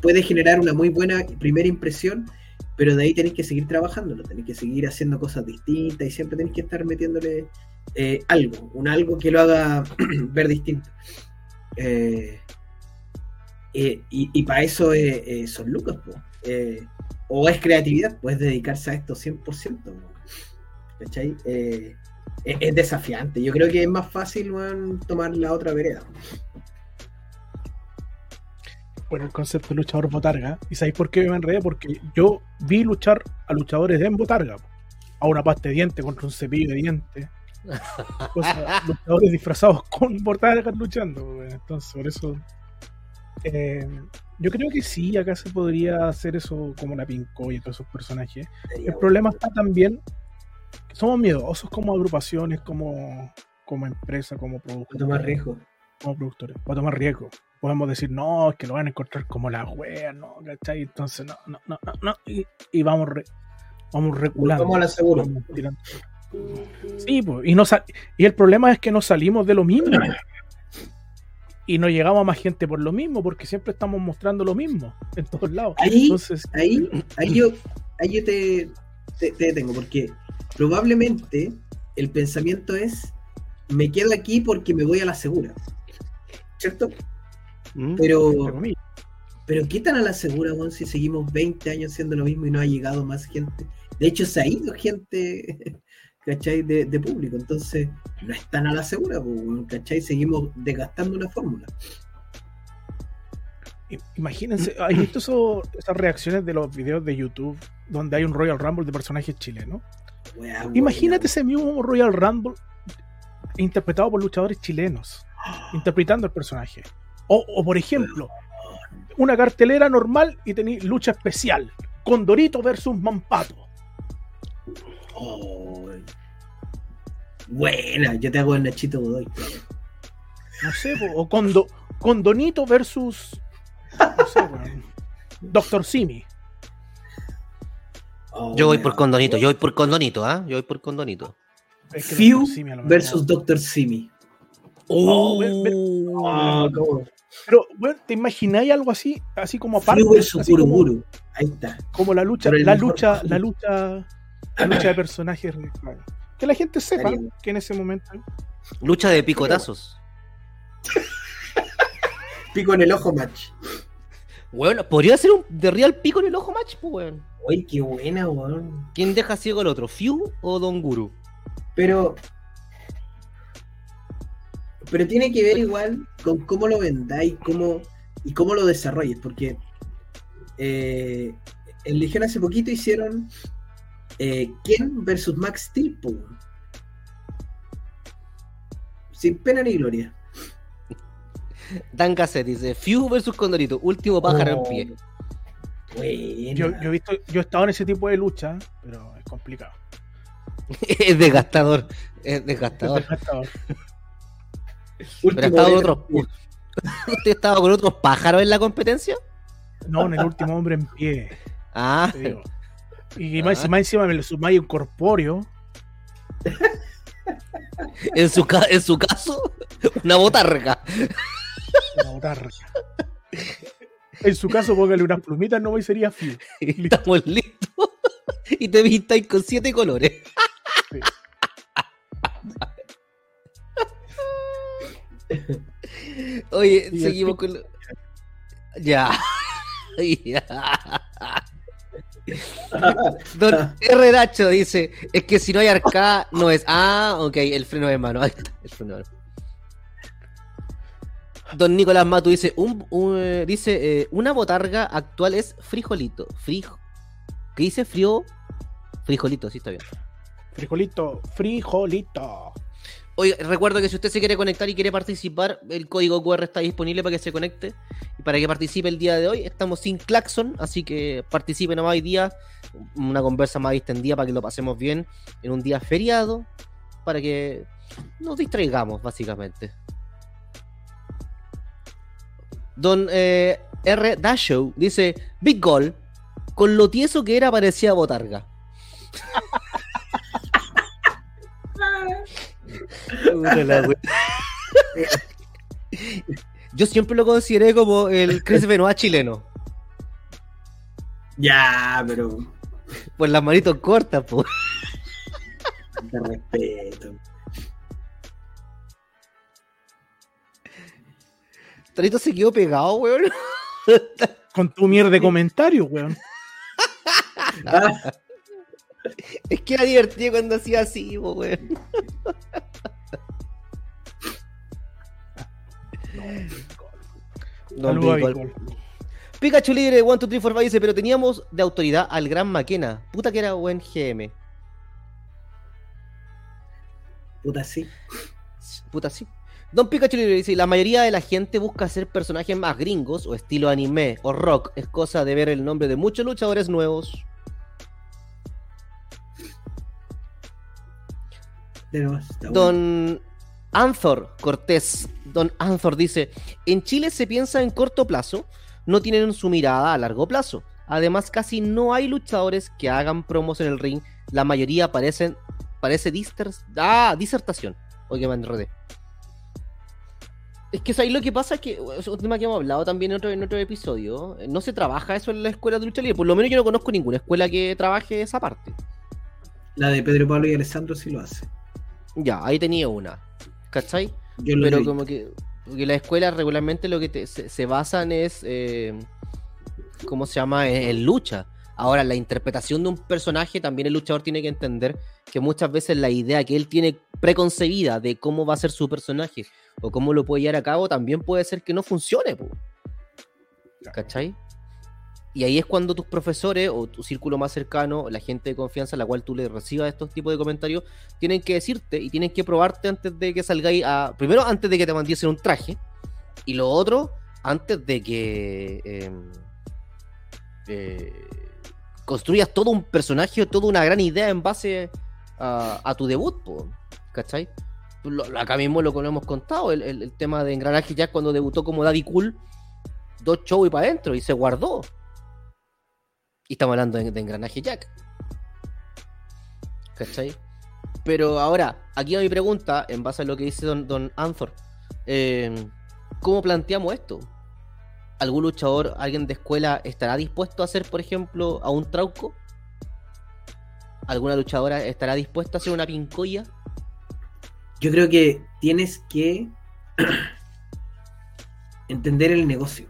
puede generar una muy buena primera impresión, pero de ahí tenéis que seguir trabajándolo, tenéis que seguir haciendo cosas distintas y siempre tenéis que estar metiéndole eh, algo, un algo que lo haga ver distinto. Eh, y, para eso son lucas, po. Eh, o es creatividad, puedes dedicarse a esto 100%. Eh, es, es desafiante. Yo creo que es más fácil tomar la otra vereda. Bueno, el concepto de luchador botarga. ¿Y sabéis por qué me enredé? Porque yo vi luchar a luchadores en botarga. A una pasta de diente contra un cepillo de dientes. O sea, luchadores disfrazados con botargas luchando. Entonces, por eso. eh, yo creo que sí, acá se podría hacer eso como la Pinco y todos esos personajes. El problema está también somos miedosos como agrupaciones, como, como empresa, como productores. tomar riesgo. como productores, para tomar riesgo. Podemos decir, no, es que lo van a encontrar como la wea, no, ¿cachai? Entonces, no, no, no, no, no, y, y vamos, re- vamos reculando. Vamos a la segura. Vamos tirando. Sí, pues, y, no y el problema es que no salimos de lo mismo. Y no llegamos a más gente por lo mismo, porque siempre estamos mostrando lo mismo en todos lados. Ahí, Entonces, ahí, ahí yo, ahí yo te, te, te detengo, porque probablemente el pensamiento es, me quedo aquí porque me voy a la segura. ¿Cierto? ¿Mm? Pero, pero ¿qué tan a la segura, weón, si seguimos 20 años haciendo lo mismo y no ha llegado más gente? De hecho, se ha ido gente, ¿cachai? De, de público. Entonces, no es tan a la segura, pues, ¿cachai? Seguimos desgastando una fórmula. imagínense, ¿hay visto eso- esas reacciones de los videos de YouTube donde hay un Royal Rumble de personajes chilenos? Imagínate ese mismo Royal Rumble interpretado por luchadores chilenos, interpretando el personaje. O, o, por ejemplo, una cartelera normal y tenéis lucha especial. Condorito versus Mampato. Oh, buena, yo te hago el Nachito Godoy. No sé, o Condo, Condonito versus. No sé, Doctor Simi. Oh, Yo voy por condonito, yo voy por condonito, ¿ah? Yo voy por condonito. Es que Few versus Dr. Simi. Oh, ver- ver- Ah, ¿cómo? Pero, bueno, ¿te imagináis algo así? Así como aparte. Versus así como-. Ahí está. como la lucha, la lucha, la lucha, la lucha de personajes. Que la gente sepa que en ese momento Lucha de picotazos. Pico en el ojo match. Bueno, podría ser un de real pico en el ojo match, pues, weón. Uy, qué buena, weón. ¿Quién deja ciego al otro, Fiu o Don Guru? Pero. Pero tiene que ver igual con cómo lo vendáis cómo, y cómo lo desarrolles. Porque eh, en Legión hace poquito hicieron eh, Ken versus Max Steel. po, weón. Sin pena ni gloria. Dan Cassette dice, Fiu versus Condorito, último pájaro Oh, en pie. buena. yo, yo he visto, yo he estado en ese tipo de lucha, pero es complicado. es desgastador, es Es desgastador. desgastador. Último Pero otros. ¿Usted estaba con otros pájaros en la competencia? No, en el último hombre en pie, Ah. Y más, más encima me le sumáis un corpóreo. en su, en su caso, una botarga. Una botarga. En su caso, póngale unas plumitas, no y sería. Y Estamos listos. Y te vistáis con siete colores. Sí. Oye, Y seguimos con. lo- Ya. Ya. Don R. Nacho dice: Es que si no hay arcada, no es. Ah, ok, el freno de mano. Ahí está, el freno de mano. Don Nicolás Matu dice: un, un, eh, dice eh, Una botarga actual es frijolito. Frijo. ¿Qué dice? Frío. Frijolito, sí está bien. Frijolito, frijolito. Oye, recuerdo que si usted se quiere conectar y quiere participar, el código QR está disponible para que se conecte y para que participe el día de hoy. Estamos sin claxon, así que participe nomás hoy día. Una conversa más distendida para que lo pasemos bien en un día feriado, para que nos distraigamos, básicamente. Don eh, R. Dashow dice: Big Goal, con lo tieso que era parecía botarga. Yo siempre lo consideré como el Chris Benoit chileno. Ya, pero. Por las manitos cortas, po. Te respeto. Torito se quedó pegado, weón. Con tu mierda de comentarios, weón. Ah, Es que era divertido cuando hacía así, weón. No. Goal. Pikachu libre, 1, 2, 3, 4, 5 dice, pero teníamos de autoridad al gran Maquena. Puta que era buen GM. puta, sí. Puta sí. Don Pikachu libre dice, la mayoría de la gente busca ser personajes más gringos o estilo anime o rock. Es cosa de ver el nombre de muchos luchadores nuevos. Pero está bueno. Don Anthor Cortés, Don Anthor dice, en Chile se piensa en corto plazo, no tienen su mirada a largo plazo. Además, casi no hay luchadores que hagan promos en el ring. La mayoría parecen, parece disters, ah, disertación. Oye, me enredé. Es que ahí lo que pasa es que es un tema que hemos hablado también en otro, en otro episodio. No se trabaja eso en la escuela de lucha libre. Por lo menos yo no conozco ninguna escuela que trabaje esa parte. La de Pedro Pablo y Alessandro sí lo hace. Ya, ahí tenía una. ¿Cachai? Yo lo Pero como que, porque las escuelas regularmente lo que te- se, se basan es, eh, ¿cómo se llama? En, en lucha. Ahora, la interpretación de un personaje, también el luchador tiene que entender que muchas veces la idea que él tiene preconcebida de cómo va a ser su personaje o cómo lo puede llevar a cabo, también puede ser que no funcione. po. ¿Cachai? Y ahí es cuando tus profesores o tu círculo más cercano, la gente de confianza a la cual tú le recibas estos tipos de comentarios, tienen que decirte y tienen que probarte antes de que salgáis a. Primero, antes de que te mandiesen un traje. Y lo otro, antes de que. eh, eh, construyas todo un personaje toda una gran idea en base a, tu debut, po, ¿cachai? Lo- acá mismo lo lo hemos contado, el, tema de Engranaje Jack cuando debutó como Daddy Cool, dos shows y para adentro y se guardó. Y estamos hablando de, de Engranaje Jack. ¿Cachai? Pero ahora, aquí va mi pregunta, en base a lo que dice Don, don Anthor. eh, ¿Cómo planteamos esto? ¿Algún luchador, alguien de escuela estará dispuesto a hacer, por ejemplo, a un trauco? ¿Alguna luchadora estará dispuesta a hacer una pincoya? Yo creo que tienes que entender el negocio.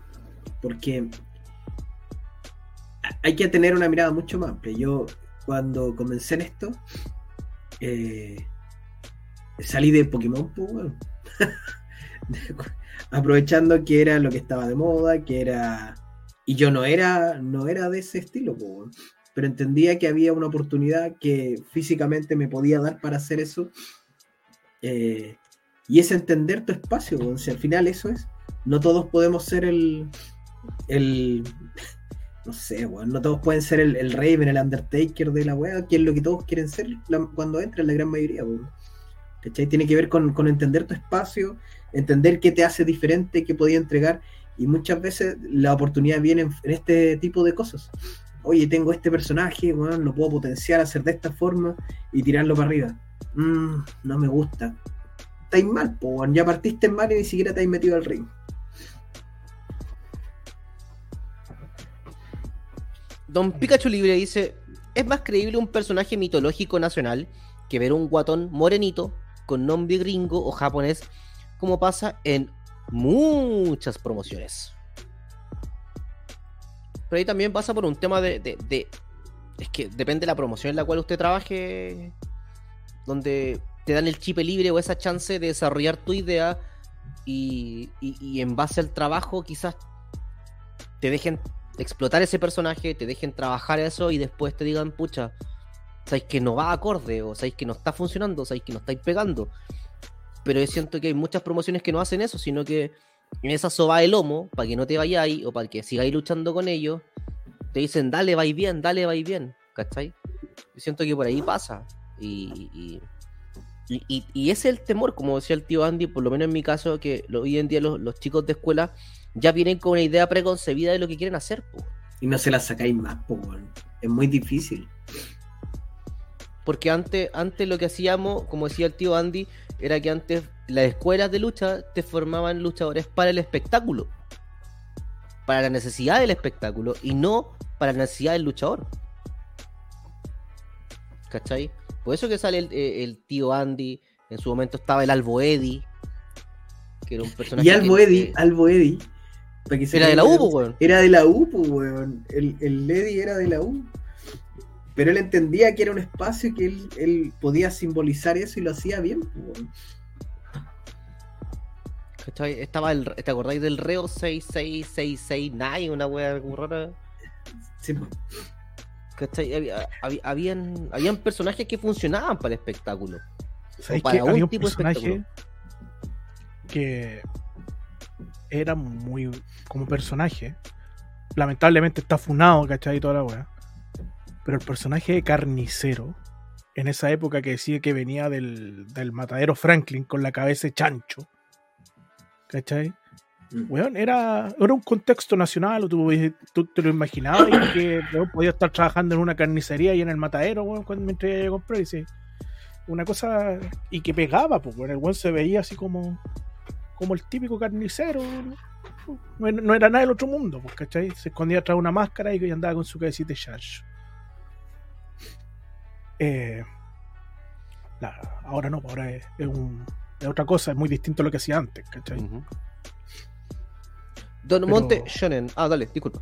Porque hay que tener una mirada mucho más amplia. Yo, cuando comencé en esto, eh, salí de Pokémon, pues, weón. aprovechando que era lo que estaba de moda, que era. Y yo no era, no era de ese estilo, pero entendía que había una oportunidad que físicamente me podía dar para hacer eso. Eh, y es entender tu espacio, weón. si al final eso es. No todos podemos ser el. el no sé, weón. No todos pueden ser el, el Raven, el Undertaker de la weá, que es lo que todos quieren ser la- cuando entran, la gran mayoría, weón. Tiene que ver con, con entender tu espacio, entender qué te hace diferente, qué podía entregar. Y muchas veces la oportunidad viene en, este tipo de cosas. Oye, tengo este personaje, weón, lo puedo potenciar, hacer de esta forma y tirarlo para arriba. Mm, no me gusta. Estáis mal, ya partiste mal y ni siquiera te has metido al ring. Don Pikachu Libre dice: Es más creíble un personaje mitológico nacional que ver un guatón morenito con nombre gringo o japonés, como pasa en muchas promociones. Pero ahí también pasa por un tema de, Es que depende de la promoción en la cual usted trabaje, donde te dan el chip libre o esa chance de desarrollar tu idea y, y- y en base al trabajo quizás te dejen explotar ese personaje, te dejen trabajar eso y después te digan, pucha, sabéis que no va acorde, o sabéis que no está funcionando, sabéis que no estáis pegando. Pero yo siento que hay muchas promociones que no hacen eso, sino que en esa soba de lomo, para que no te vayáis o para que sigáis luchando con ellos, te dicen, dale, vais bien, dale, vais bien, ¿cachai? Yo siento que por ahí pasa. Y, y, y, y- y ese es el temor, como decía el tío Andy, por lo menos en mi caso, que hoy en día los, los chicos de escuela ya vienen con una idea preconcebida de lo que quieren hacer. po. Y no se la sacáis más, po. Es muy difícil. Porque antes, antes lo que hacíamos, como decía el tío Andy, era que antes las escuelas de lucha te formaban luchadores para el espectáculo. Para la necesidad del espectáculo y no para la necesidad del luchador. ¿Cachai? Por eso que sale el, eh, el tío Andy, en su momento estaba el Albo Eddy, que era un personaje. Y Albo Eddy, que- Albo Eddy. para que se Era de la U, weón. Era de la U, weón. El, el Eddy era de la U. Pero él entendía que era un espacio y que él, él podía simbolizar eso y lo hacía bien. ¿Cachai? Estaba el, ¿Te acordáis del Reo 66669? Una wea como rara. Sí. ¿Cachai? Había- había- habían, habían personajes que funcionaban para el espectáculo. ¿Sabes para que un había un tipo de personaje que era muy como personaje? Lamentablemente está funado, ¿cachai? Y toda la weá. Pero el personaje de carnicero, en esa época que decía que venía del, del matadero Franklin con la cabeza de chancho, ¿cachai? Mm. Weón, era, era un contexto nacional, o tú, tú te lo imaginabas y que weón, podía estar trabajando en una carnicería y en el matadero, weón, cuando a comprar, y sí, una cosa, y que pegaba, pues, weón, el weón se veía así como, como el típico carnicero, ¿no? No, era- nada del otro mundo, pues, ¿cachai? Se escondía tras una máscara y andaba con su cabecita de chancho. Eh, la- ahora no, ahora es, es un- es otra cosa, es muy distinto a lo que hacía antes, ¿cachai? Don Pero- Monte Shonen. Ah, dale, disculpa.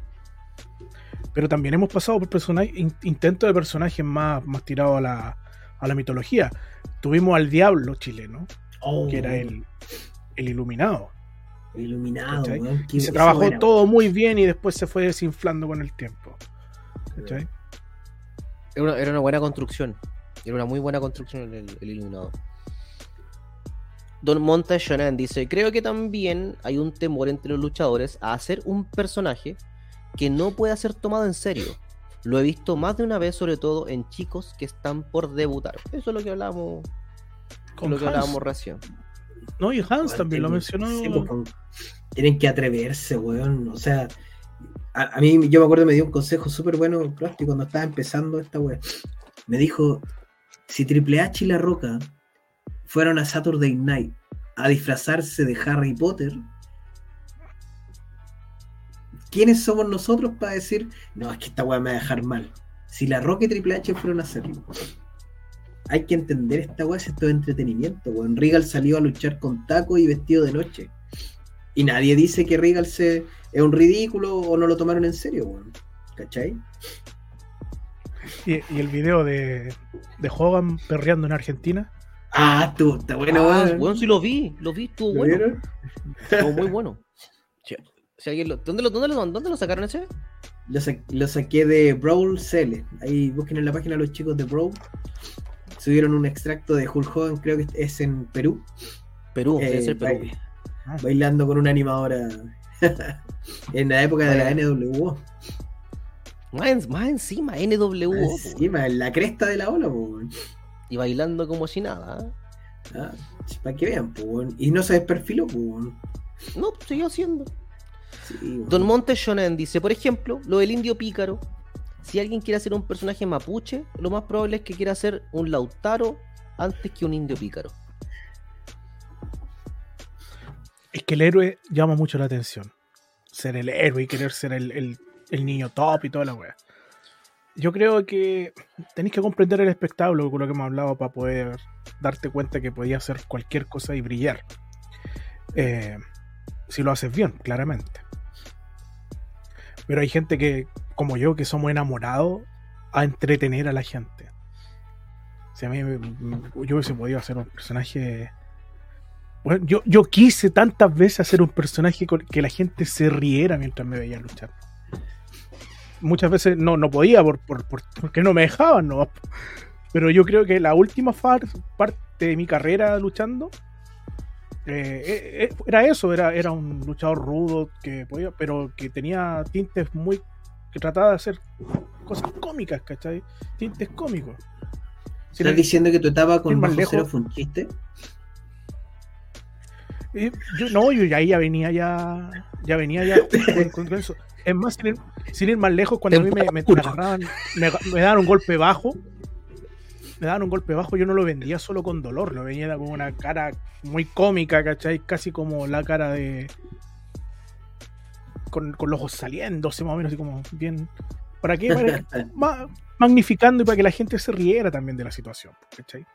pero también hemos pasado por personajes, in- intentos de personajes más, más tirados a la, a la mitología. Tuvimos al diablo chileno, Oh, que era el, el iluminado. iluminado, ¿cachai? weón. qué- Y se trabajó era, todo muy bien y después se fue desinflando con el tiempo. ¿cachai? Era una, era una buena construcción. Era una muy buena construcción el, el iluminado. Don Monte Shonen dice: Creo que también hay un temor entre los luchadores a hacer un personaje que no pueda ser tomado en serio. Lo he visto más de una vez, sobre todo en chicos que están por debutar. Eso es lo que hablábamos, Con lo que Hans. hablábamos recién. No, y Hans también lo mencionó. sí, pues, tienen que atreverse, weón. O sea, a, mí, yo me acuerdo, me dio un consejo súper bueno, cuando estaba empezando esta weá. Me dijo: si Triple H y La Roca fueron a Saturday Night a disfrazarse de Harry Potter, ¿quiénes somos nosotros para decir, no, es que esta weá me va a dejar mal? Si La Roca y Triple H fueron a hacerlo. Hay que entender esta weá, si esto es entretenimiento, weón. Regal salió a luchar con taco y vestido de noche. Y nadie dice que Regal se, es un ridículo o no lo tomaron en serio, weón. ¿Cachai? Y, y el video de, de Hogan perreando en Argentina. Ah, tú, está bueno, Ah, weón. bueno, sí lo vi, lo vi, estuvo ¿Lo bueno. vieron? Estuvo muy bueno. Sí, si alguien lo- ¿dónde, lo, dónde, lo, ¿Dónde lo sacaron ese? Lo, sa- lo saqué de Brawl CL. Ahí busquen en la página los chicos de Brawl. Subieron un extracto de Hulk Hogan, creo que es en Perú, Perú, Eh, debe ser Perú. Bailando con una animadora en la época de la NWO. Más, en- más encima, NWO. Encima, en la cresta de la ola, po. Y bailando como si nada. ¿ah? Para que vean, po. Y no se desperfiló, po. No, siguió haciendo. Sí. Don Monte Shonen dice, por ejemplo, lo del indio pícaro. Si alguien quiere hacer un personaje mapuche, lo más probable es que quiera hacer un lautaro antes que un indio pícaro. Es que el héroe llama mucho la atención. Ser el héroe y querer ser el, el- niño top y toda la wea. Yo creo que tenéis que comprender el espectáculo con lo que hemos hablado para poder darte cuenta que podía hacer cualquier cosa y brillar. Eh, si lo haces bien, claramente. Pero hay gente que, como yo, que somos enamorados a entretener a la gente. Si a mí yo hubiese podido hacer un personaje bueno, yo, yo quise tantas veces hacer un personaje con que la gente se riera mientras me veía luchar. Muchas veces no, no podía por, por- por- porque no me dejaban, ¿no? Pero yo creo que la última far- parte de mi carrera luchando eh, eh, eh, era eso, era, era un luchador rudo que podía, pero que tenía tintes muy. que trataba de hacer cosas cómicas, ¿cachai? Tintes cómicos. Si ¿Estás diciendo que tu etapa con Bajo Cero lejos. fue un chiste? Y yo, no, yo ya, ahí ya venía ya, ya venía ya con, con eso. Es más, sin ir, sin ir más lejos, cuando a mí me, me- me agarraban, me, me daban un golpe bajo, me daban un golpe bajo, yo no lo vendía solo con dolor, lo vendía con una cara muy cómica, ¿cachai? Casi como la cara de... Con, con los ojos saliéndose más o menos, así como bien... ¿Para qué? Para- ma- magnificando y para que la gente se riera también de la situación, ¿cachai?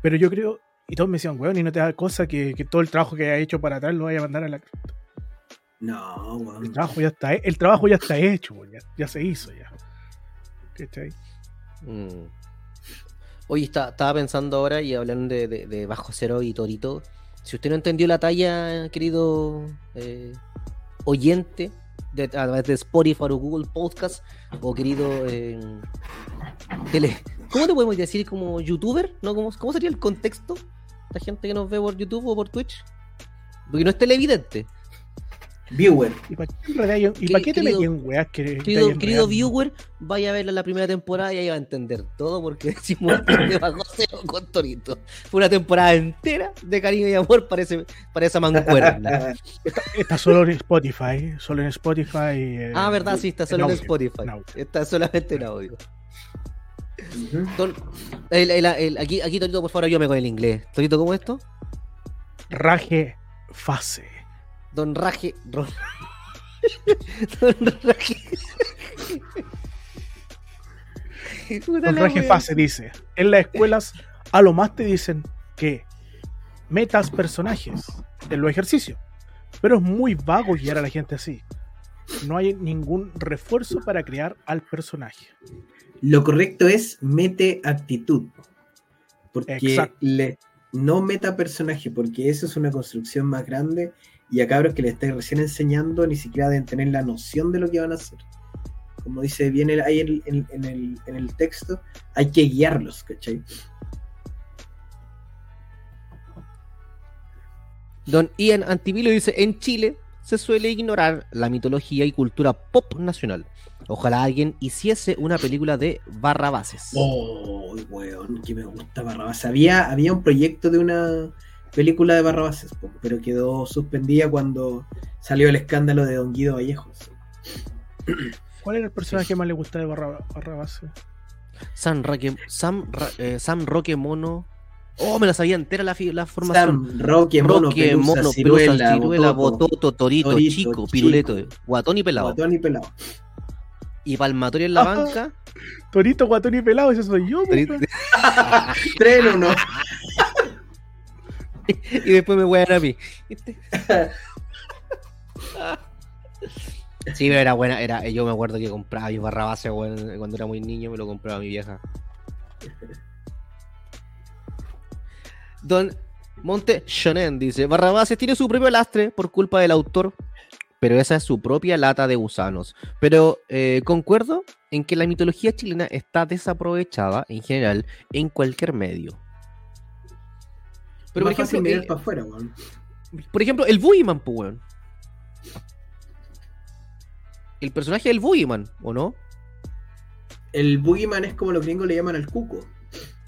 Pero yo creo, y todos me decían, weón, y no te da cosa que, que todo el trabajo que haya hecho para atrás lo vaya a mandar a la... No, El weón. trabajo ya está, el trabajo ya está hecho, weón, ya, ya se hizo ya. ¿Cachai? Mm. Oye, está- estaba pensando ahora y hablando de, de- de Bajo Cero y Torito. Si usted no entendió la talla, querido eh, oyente, de, a través de Spotify o Google Podcast, o querido eh, tele. ¿Cómo te podemos decir como youtuber? ¿No? ¿Cómo, ¿Cómo sería el contexto? La gente que nos ve por YouTube o por Twitch. Porque no es televidente. Viewer. ¿Y para qué, y qué te metí en weas que que Querido, viewer, vaya a ver la primera temporada y ahí va a entender todo porque decimos de bajo cero con Torito. Fue una temporada entera de cariño y amor para, ese- para esa mancuerna. Está solo en Spotify, solo en Spotify. eh, Ah, verdad, sí, está solo en, Spotify. en. Está solamente en audio. Ujú. Don- el- el- el- aquí, aquí, Torito, por favor, ayúdame con el inglés. Torito, ¿cómo es esto? Raje fase. Don Raje. Don Raje. Don Raje fase dice: En las escuelas, a lo más te dicen que metas personajes en los ejercicios. Pero es muy vago guiar a la gente así. No hay ningún refuerzo para crear al personaje. Lo correcto es mete actitud. Porque le, no meta personaje, porque eso es una construcción más grande y a cabros que le estáis recién enseñando ni siquiera deben tener la noción de lo que van a hacer. Como dice bien el- ahí en, en- en el, en el texto, hay que guiarlos, ¿cachai? Don Ian Antivilo dice, en Chile se suele ignorar la mitología y cultura pop nacional. Ojalá alguien hiciese una película de Barrabases. Oh, weón, que me gusta Barrabás. Había, había un proyecto de una película de Barrabás, po, pero quedó suspendida cuando salió el escándalo de Don Guido Vallejos. ¿Cuál era el personaje que más le gusta de Barra, Barrabás? Sam, Roque, Sam, Ra- eh, Sam Roque Mono. Oh, me la sabía entera la, la formación. Sam, Roque, Mono, Roque, Pelusa, Mono, Ciruela, Pelusa, Ciruela, Bototo, Bototo, Torito, Torito, Chico, Chico, Piruleto, Guatón y Pelado. Guatón y Pelado. Y Palmatorio en la banca. Torito, guatón y pelado, ese soy yo. Tres en uno. y después me wean a mí. Sí, pero era buena, era, yo me acuerdo que compraba mis barrabases weón, cuando era muy niño, me lo compraba mi vieja. Don Monte Shonen dice, Barrabases tiene su propio lastre por culpa del autor, pero esa es su propia lata de gusanos. Pero eh, concuerdo en que la mitología chilena está desaprovechada en general en cualquier medio. Pero por Más ejemplo, eh, para afuera, por ejemplo, el Boogeyman, pues, weón. El personaje del Boogeyman, ¿o no? El Boogeyman es como los gringos le llaman al cuco.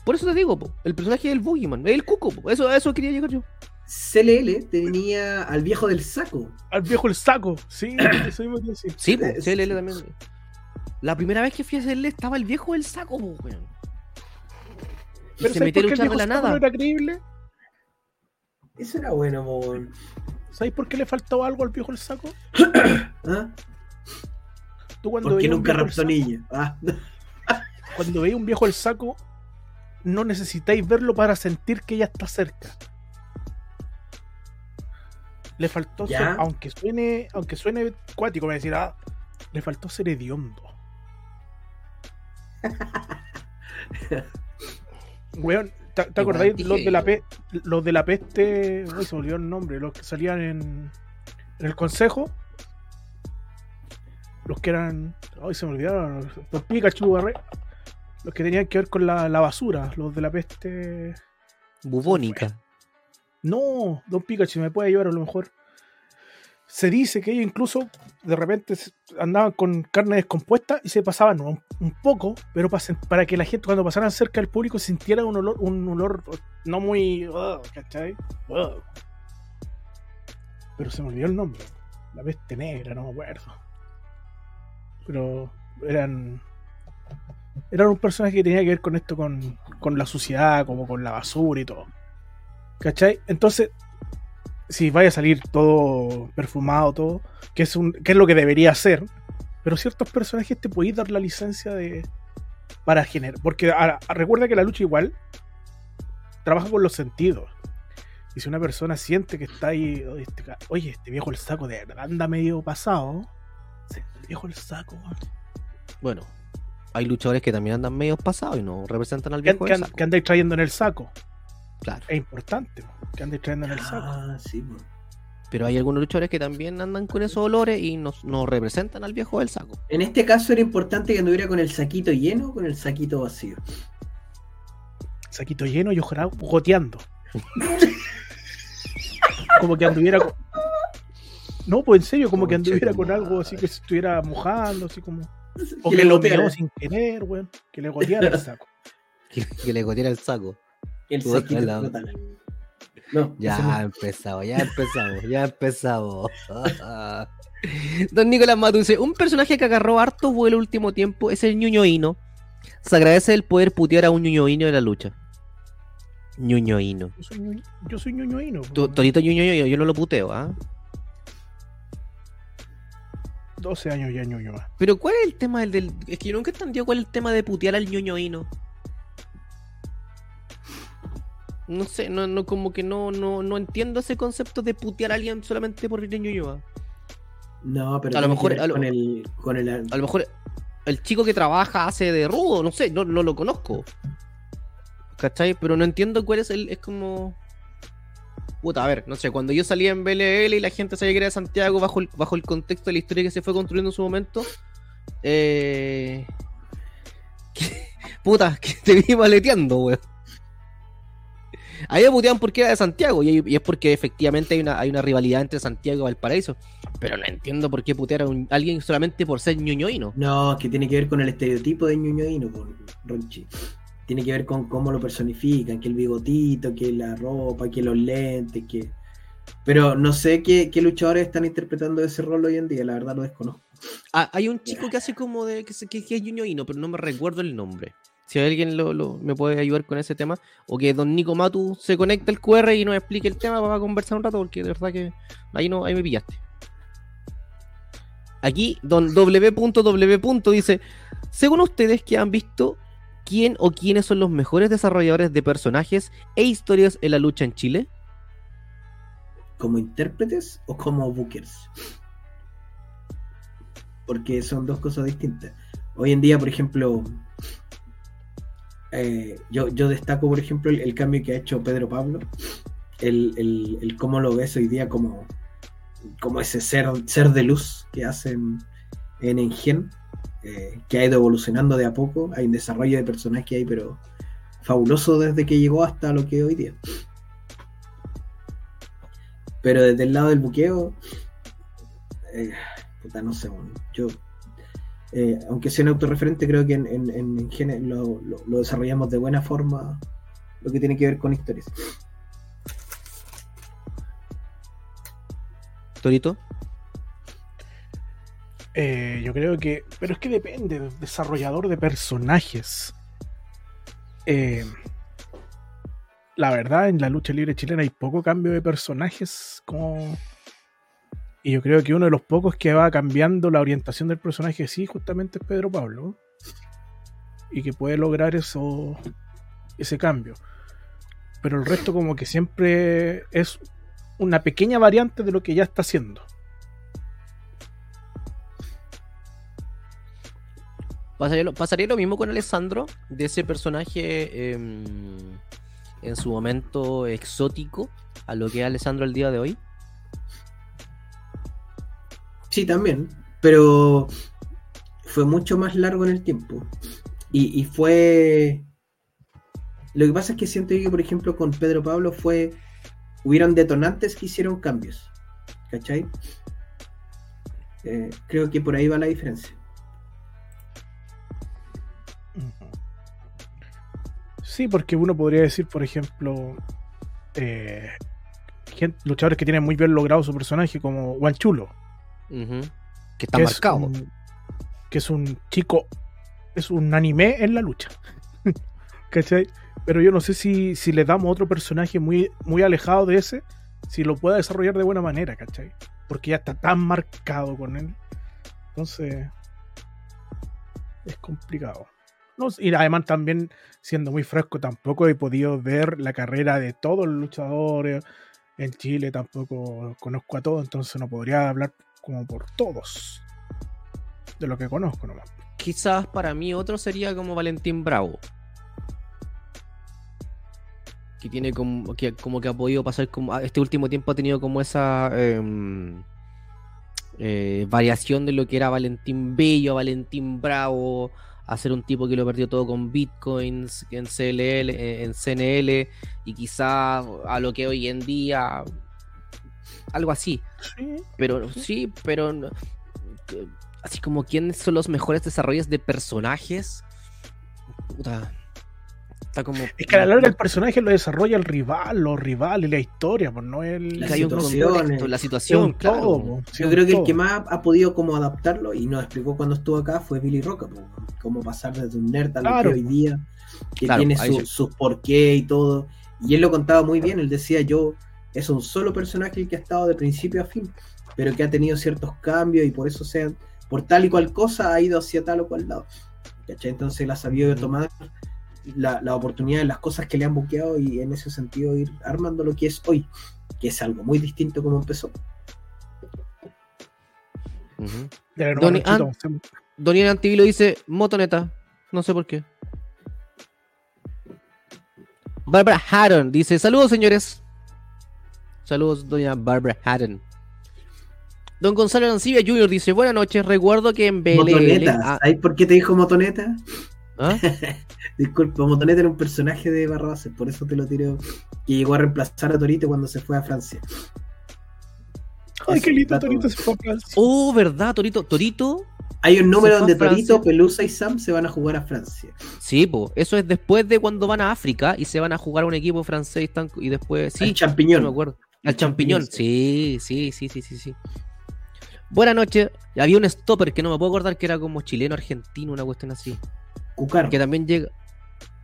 Por eso te digo, po, el personaje del Boogeyman, el cuco, po, eso, a eso quería llegar yo. CLL tenía al viejo del saco. Al viejo el saco. Sí, eso mismo te decía. Sí, po, Eh, CLL también. La primera vez que fui a hacerle estaba el viejo del saco, weón. Y Pero se ¿sabes metió de viejo la nada. no era creíble? Eso era bueno, weón. ¿Sabes por qué le faltaba algo al viejo el saco? ¿Ah? Tú cuando Porque nunca raptó niña. Ah. Cuando veis un viejo el saco, no necesitáis verlo para sentir que ya está cerca. Le faltó ¿Ya? ser, aunque suene, aunque suene cuático, me decir, ah, le faltó ser hediondo. Weón, ¿te, te acordáis los de la pe- los de la peste? Uy, se me olvidó el nombre, los que salían en, en el consejo. Los que eran. Ay, se me olvidaron. Los Pikachu, Barre- Los que tenían que ver con la, la basura. Los de la peste. Bubónica. No, Don Pikachu me puede ayudar a lo mejor. Se dice que ellos incluso de repente andaban con carne descompuesta y se pasaban un, poco, pero para, que la gente cuando pasaran cerca del público sintiera un olor, un olor no muy. ¿Cachai? Ugh. pero se me olvidó el nombre. La peste negra, no me acuerdo. Pero eran. Eran un personaje que tenía que ver con esto, con, con la suciedad, como con la basura y todo. ¿Cachai? Entonces, si vaya a salir todo perfumado, todo, que es, un, que es lo que debería ser, pero ciertos personajes te podéis dar la licencia de para generar. Porque recuerda que la lucha igual trabaja con los sentidos. Y si una persona siente que está ahí, oye, este, este viejo el saco de verdad anda medio pasado. El viejo el saco. Bueno, hay luchadores que también andan medio pasados y no representan al viejo que, del saco. que andáis trayendo en el saco. Claro. Es importante, que andáis trayendo en el saco. Ah, sí, po. Pero hay algunos luchadores que también andan con esos olores y no, no representan al viejo del saco. En este caso era importante que anduviera con el saquito lleno o con el saquito vacío. Saquito lleno y ojalá goteando. como que anduviera con... No, pues en serio, como que anduviera con algo así que se estuviera mojando, así como. O Que que le lo miró sin querer, weón. Que le goteara el saco. Que, que le goteara el saco. El saquito. No, Ya no. empezamos, ya empezamos, ya empezamos. Don Nicolás Matu dice, un personaje que agarró harto vuelo último tiempo es el ñuñoíno. Se agradece el poder putear a un ñuñoíno en la lucha. ñuñoíno. Yo soy, ñuño- yo soy ñoñoíno. weón. Torito ñuñoíno, yo no lo puteo, ¿ah? 12 años ya ñoño. ah. Pero ¿cuál es el tema del, del- Es que yo nunca he entendido cuál es el tema de putear al ñoñoíno. No sé, no, no, como que no, no, no entiendo ese concepto de putear a alguien solamente por ir de ñoñoa. No, pero A lo mejor- a lo- con el con el A lo mejor el chico que trabaja hace de rudo, no sé, no, no lo conozco. ¿Cachai? Pero no entiendo cuál es el. Es como. Puta, a ver, no sé, cuando yo salía en BLL y la gente sabía que era de Santiago bajo el, bajo el contexto de la historia que se fue construyendo en su momento. Eh. puta, que te vi maleteando, weón. Ahí me puteaban porque era de Santiago y, y es porque efectivamente hay una, hay una rivalidad entre Santiago y Valparaíso. Pero no entiendo por qué putear a un- alguien solamente por ser ñoñoíno. No, que tiene que ver con el estereotipo de ñoñoíno, Ronchi. Tiene que ver con cómo lo personifican, que el bigotito, que la ropa, que los lentes, que... Pero no sé qué, qué luchadores están interpretando ese rol hoy en día, la verdad lo desconozco. Ah, hay un chico que hace como de que, que, que es ñoñoíno, pero no me recuerdo el nombre. Si alguien lo, me puede ayudar con ese tema, o que don Nico Matu se conecte al QR y nos explique el tema para conversar un rato, porque de verdad que ahí no, ahí me pillaste. Aquí, don W.W. dice: Según ustedes que han visto, ¿quién o quiénes son los mejores desarrolladores de personajes e historias en la lucha en Chile? ¿Como intérpretes o como bookers? Porque son dos cosas distintas. Hoy en día, por ejemplo, eh, yo, yo destaco, por ejemplo, el, cambio que ha hecho Pedro Pablo, el, el- cómo lo ves hoy día como, como ese ser, ser de luz que hacen en Engen, eh, que ha ido evolucionando de a poco. Hay un desarrollo de personaje ahí, pero fabuloso desde que llegó hasta lo que hoy día. Pero desde el lado del buqueo, eh, puta, no sé, yo, eh, aunque sea un autorreferente, creo que en, en, en, en gene- lo, lo- lo desarrollamos de buena forma, lo que tiene que ver con historias. Torito. Eh, yo creo que. Pero es que depende del desarrollador de personajes. Eh, la verdad, en la lucha libre chilena hay poco cambio de personajes. Como... Y yo creo que uno de los pocos que va cambiando la orientación del personaje, sí, justamente es Pedro Pablo. Y que puede lograr eso, ese cambio. Pero el resto, como que siempre es una pequeña variante de lo que ya está haciendo. Pasaría lo, pasaría lo mismo con Alessandro, de ese personaje em, en su momento exótico a lo que es Alessandro el día de hoy. Sí, también, pero fue mucho más largo en el tiempo. Y, fue... Lo que pasa es que siento yo que, por ejemplo, con Pedro Pablo fue... Hubieron detonantes que hicieron cambios. ¿Cachai? Eh, creo que por ahí va la diferencia. Sí, porque uno podría decir, por ejemplo, eh, gente- luchadores que tienen muy bien logrado su personaje, como Que está que marcado. Es un, que es un chico, es un anime en la lucha. ¿Cachai? Pero yo no sé si, si le damos otro personaje muy, muy alejado de ese, si lo pueda desarrollar de buena manera, ¿cachai? Porque ya está tan marcado con él. Entonces, es complicado. No, y además también, siendo muy fresco, tampoco he podido ver la carrera de todos los luchadores. En Chile tampoco conozco a todos, entonces no podría hablar como por todos. De lo que conozco nomás. Quizás para mí otro sería como Valentín Bravo. Que tiene como que, como que ha podido pasar ah, este último tiempo ha tenido como esa em, eh, variación de lo que era Valentín Bello, Valentín Bravo, a ser un tipo que lo perdió todo con bitcoins en CLL, eh, en CNL y quizás a lo que hoy en día algo así. Sí. Pero sí, pero no- que- así como quiénes son los mejores desarrollos de personajes. Puta, está como. Es que a la larga el personaje lo desarrolla el rival, los rivales, la historia, pues no el. La situación, claro. todo, po, sí, Yo creo que el que más ha podido como adaptarlo y nos explicó cuando estuvo acá fue Billy Roca, po, cómo pasar desde un nerd a lo Claro. que hoy día, que Claro, tiene ahí su- sus porqué y todo. Y él lo contaba muy bien, él decía yo, es un solo personaje el que ha estado de principio a fin, pero que ha tenido ciertos cambios y por eso sea, por tal y cual cosa ha ido hacia tal o cual lado. ¿Cachai? Entonces él ha sabido tomar la, la oportunidad de las cosas que le han buqueado y en ese sentido ir armando lo que es hoy, que es algo muy distinto como empezó. An- sí. Doniel Antivilo dice motoneta. No sé por qué. Barbara Haddon dice: Saludos, señores. Saludos, doña Barbara Haddon. Don Gonzalo Arancibia Jr. dice: Buenas noches. Recuerdo que en BLL. Motoneta, Ah, ¿sabes por qué te dijo Motoneta? ¿ah? Disculpa, Motoneta era un personaje de Barrabás, por eso te lo tiré. Que llegó a reemplazar a Torito cuando se fue a Francia. Ay, qué lindo. Torito se fue a Francia. Oh, ¿verdad, Torito? Torito. Hay un número donde. Torito, Pelusa y Sam se van a jugar a Francia. Sí, po. Eso es después de cuando van a África y se van a jugar a un equipo francés y, están- y después. Sí, el champiñón. no me acuerdo. Al champiñón. Sí, sí, sí, sí, sí, sí. Buenas noches. Había un stopper que no me puedo acordar que era como chileno, argentino, una cuestión así. Cucar. Que también llega.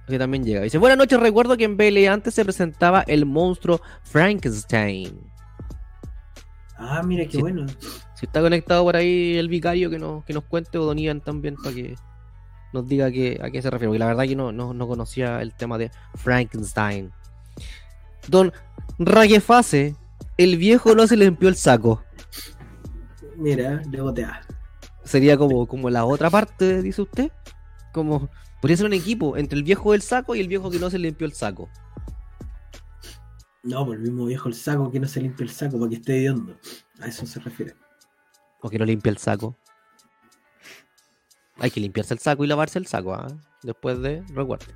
Que también llega. Dice, buenas noches, recuerdo que en BL antes se presentaba el monstruo Frankenstein. Ah, mira qué bueno. Si está conectado por ahí el vicario que nos, que nos cuente o Don Ian también para que nos diga que, a qué se refiere. Porque la verdad que no, no, no conocía el tema de Frankenstein. Don Raguefase, el viejo no se le limpió el saco. Mira, le botea. Sería como, como la otra parte, dice usted. Como podría ser un equipo entre el viejo del saco y el viejo que no se le limpió el saco. No, por el mismo viejo el saco que no se limpia el saco para que esté hediondo. A eso se refiere. O que no limpia el saco. Hay que limpiarse el saco y lavarse el saco, ¿ah? Después de. Recuerde.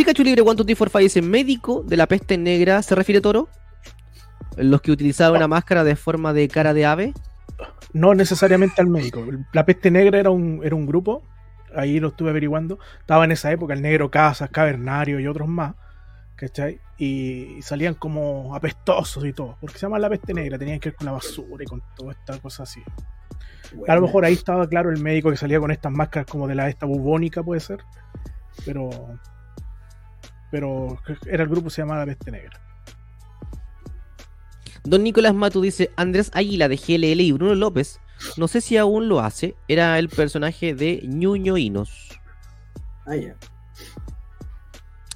Pikachu Libre One Two Three dice: médico de la peste negra, ¿se refiere Toro? Los que utilizaban una máscara de forma de cara de ave. No necesariamente al médico. La peste negra era un, era un grupo. Ahí lo estuve averiguando. Estaba en esa época el negro Casas, Cavernario y otros más. ¿Cachai? Y, y salían como apestosos y todo. Porque se llama la peste negra. Tenían que ver con la basura y con toda esta cosa así. A lo mejor ahí estaba claro el médico que salía con estas máscaras como de la esta bubónica, puede ser. Pero. Pero era el grupo se llamaba la peste negra. Don Nicolás Matu dice: Andrés Águila de GLL y Bruno López. No sé si aún lo hace. Era el personaje de Ñuño Inos. Ah, ya.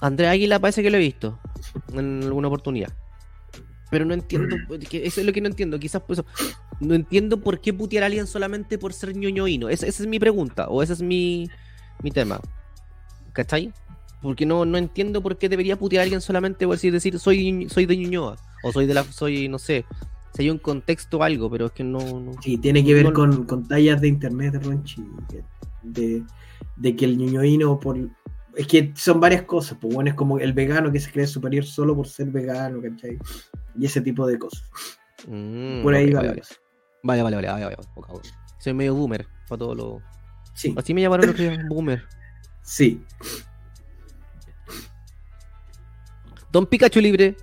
Andrés Águila parece que lo he visto en alguna oportunidad. Pero no entiendo, que eso es lo que no entiendo. Quizás por eso. No entiendo por qué putear a alguien solamente por ser ñoñoíno. Esa, esa es mi pregunta, o ese es mi, mi tema. ¿Cachai? Porque no, no entiendo por qué debería putear a alguien solamente por decir, decir soy, soy de Ñuñoa. O soy de la. soy, no sé. Si hay un contexto o algo, pero es que no. no- Sí, tiene que ver No- con, con tallas de internet, Ronchi. De, de que el ñoñoíno por. Es que son varias cosas, pues bueno, es como el vegano que se cree superior solo por ser vegano, ¿cachai? Y ese tipo de cosas. Mm, Por ahí ok, va vale, la vale. cosa. Vale, vale, vale, vale. Soy medio boomer para todo lo. Sí, Así me llamaron los días, boomer. sí. Don Pikachu Libre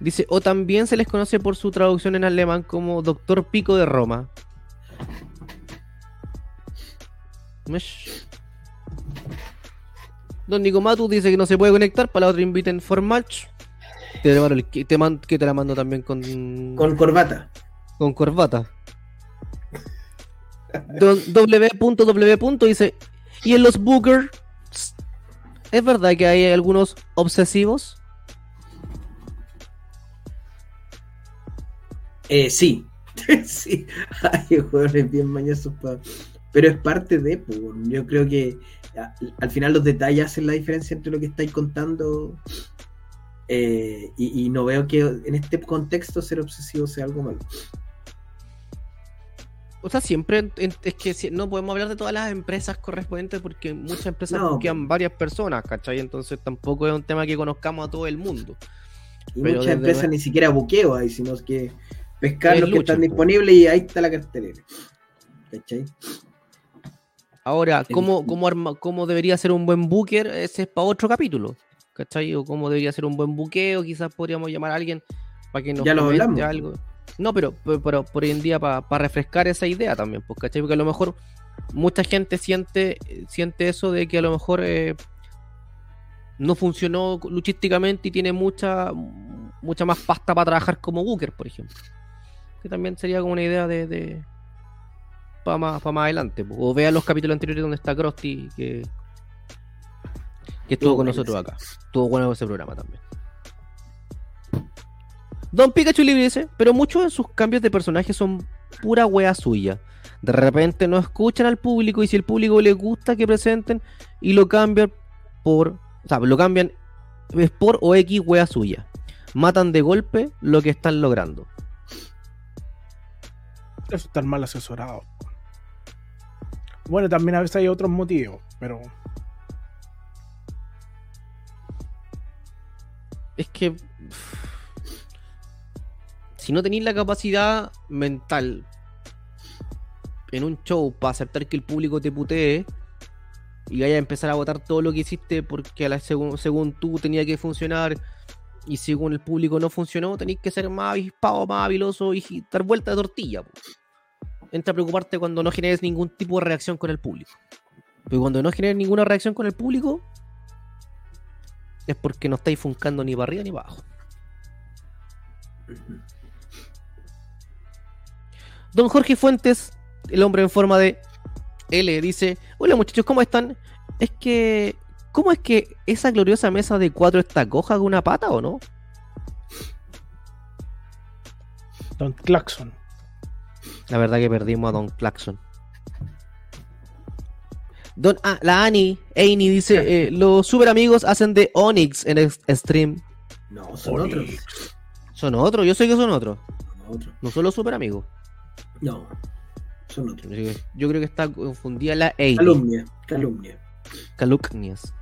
Dice, o también se les conoce por su traducción en alemán como Doctor Pico de Roma. Mesh. Don Nico Matu dice que no se puede conectar, para la otra inviten for match. Te, que, te man- que te la mando también con, Con corbata. con corbata. Don W. W. dice, ¿y en los bookers? ¿Es verdad que hay algunos obsesivos? Eh, sí. sí. Hay jugadores bien mañosos Pero es parte de, pues, yo creo que al final los detalles hacen la diferencia entre lo que estáis contando eh, y, y no veo que en este contexto ser obsesivo sea algo malo. O sea, siempre es que no podemos hablar de todas las empresas correspondientes porque muchas empresas No, buscan varias personas, ¿cachai? Entonces tampoco es un tema que conozcamos a todo el mundo. Y muchas empresas ni siquiera buqueo hay, sino que pescar Es los que están po. disponibles y ahí está la cartelera. ¿Cachai? Ahora, ¿cómo, cómo, arma- cómo debería ser un buen booker? Ese es para otro capítulo, ¿cachai? O cómo debería ser un buen buqueo, quizás podríamos llamar a alguien para que nos Ya lo comente hablamos. algo. No, pero, pero, pero por hoy en día para refrescar esa idea también, pues, ¿cachai? Porque a lo mejor mucha gente siente, siente eso de que a lo mejor eh, no funcionó luchísticamente y tiene mucha, mucha más pasta para trabajar como booker, por ejemplo. Que también sería como una idea de... de para más, pa' más adelante. po. O vea los capítulos anteriores donde está Krusty, que, que estuvo con nosotros acá. Estuvo bueno ese programa también. Don Pikachu Libre dice, pero muchos de sus cambios de personaje son pura wea suya. De repente no escuchan al público y si el público le gusta que presenten y lo cambian por, o sea, lo cambian es por o X wea suya. Matan de golpe lo que están logrando. Eso está mal asesorado. Bueno, también a veces hay otros motivos, pero Es que si no tenéis la capacidad mental en un show para aceptar que el público te putee y vaya a empezar a votar todo lo que hiciste porque a la, según, según tú tenía que funcionar y según el público no funcionó, tenéis que ser más avispado, más habiloso y dar vuelta de tortilla. po. Entra a preocuparte cuando no generes ningún tipo de reacción con el público. Pero cuando no generes ninguna reacción con el público, es porque no estáis funcando ni para arriba ni para abajo. Don Jorge Fuentes, el hombre en forma de L, dice: Hola muchachos, ¿cómo están? Es que. ¿Cómo es que esa gloriosa mesa de cuatro está coja de una pata o no? Don Claxon. La verdad que perdimos a Don Claxon. Don, ah, la Ani, Annie dice: eh, Los super amigos hacen de Onyx en el stream. No, son otros. Son otros, yo sé que son otros. Son otros. No solo super amigos. No, son otros. Yo creo que está confundida la Annie. Calumnia, calumnia. Calumnias.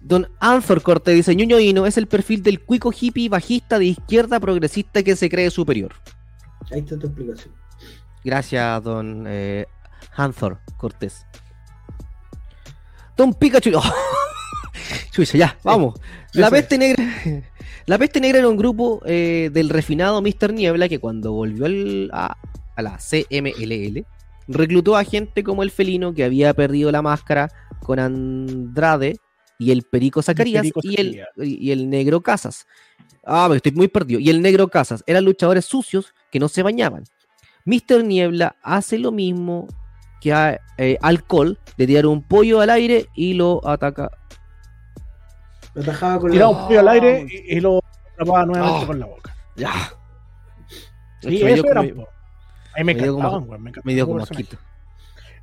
Don Anthor Corte dice: Ñuño Hino es el perfil del cuico hippie bajista de izquierda progresista que se cree superior. Ahí está tu explicación. Gracias, don eh, Cortés. Don Pikachu. Oh. Chucha, ya, vamos. La peste negra. La peste negra era un grupo eh, del refinado Mr. Niebla que cuando volvió al- a, a la CMLL reclutó a gente como el felino que había perdido la máscara con Andrade y el Perico Zacarías Perico y, el, y el Negro Casas. Ah, me estoy muy perdido. Y el Negro Casas eran luchadores sucios que no se bañaban. Mr. Niebla hace lo mismo que a eh, Alcohol, de tirar un pollo al aire y lo ataca. Lo atajaba con Tiraba la... un pollo al aire y, y lo atrapaba nuevamente Ah. con la boca. Ya. Dio eso era. Ahí me me dio como- weón, me Me dio como.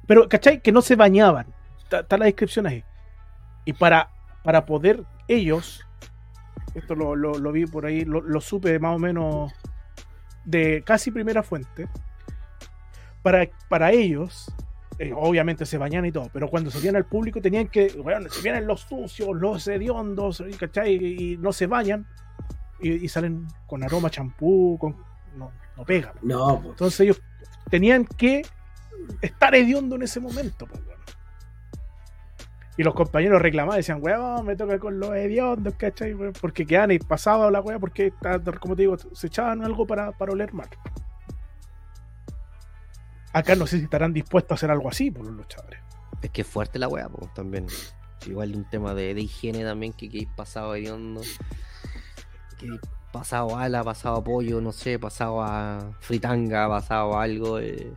Pero, ¿cachai? Que no se bañaban. Está, está la descripción ahí. Y para, para poder ellos, esto lo, lo- lo vi por ahí, lo, lo supe más o menos de casi primera fuente, para, para ellos, eh, obviamente se bañan y todo, pero cuando salían al público tenían que, bueno, si vienen los sucios, los hediondos, ¿cachai? Y, y no se bañan, y, y salen con aroma champú, con, no, no pega. No, pues. Entonces ellos tenían que estar hediondo en ese momento. pues. Y los compañeros reclamaban, decían, weón, me toca con los hediondos, ¿cachai? weón? Porque quedan y pasaba la weá, porque, como te digo, se echaban algo para, para oler mal. Acá no sé si estarán dispuestos a hacer algo así por los luchadores. Es que es fuerte la weá, pues también. Igual de un tema de, de higiene también, que, que hay pasado hediondo. Que hay pasado ala, pasado pollo, no sé, pasado a fritanga, pasado a algo, eh,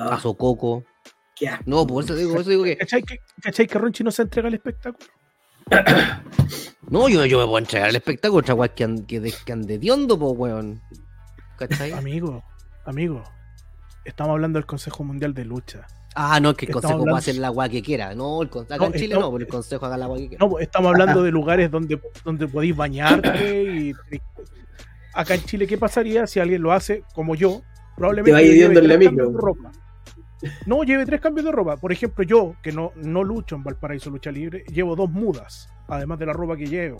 Ah, paso coco. Qué asco. No, por eso digo, por eso digo que. ¿Cachai que, ¿cachai que Ronchi no se entrega al espectáculo? No, yo, yo me puedo entregar al espectáculo, otra que, an- que, de, que ande hediondo, pues weón. ¿Cachai? Amigo, amigo, estamos hablando del Consejo Mundial de Lucha. Ah, no, es que el Estamos consejo hablando- puede hacer la weá que quiera. No, el acá No, en Chile estamos- no, pero el consejo haga la weá que quiera. No, pues, estamos hablando de lugares donde, donde podéis bañarte y acá en Chile, ¿qué pasaría si alguien lo hace como yo? Probablemente Te va hediondo en la de ropa. No, lleve tres cambios de ropa. Por ejemplo, yo, que no, no lucho en Valparaíso Lucha Libre, llevo dos mudas, además de la ropa que llevo.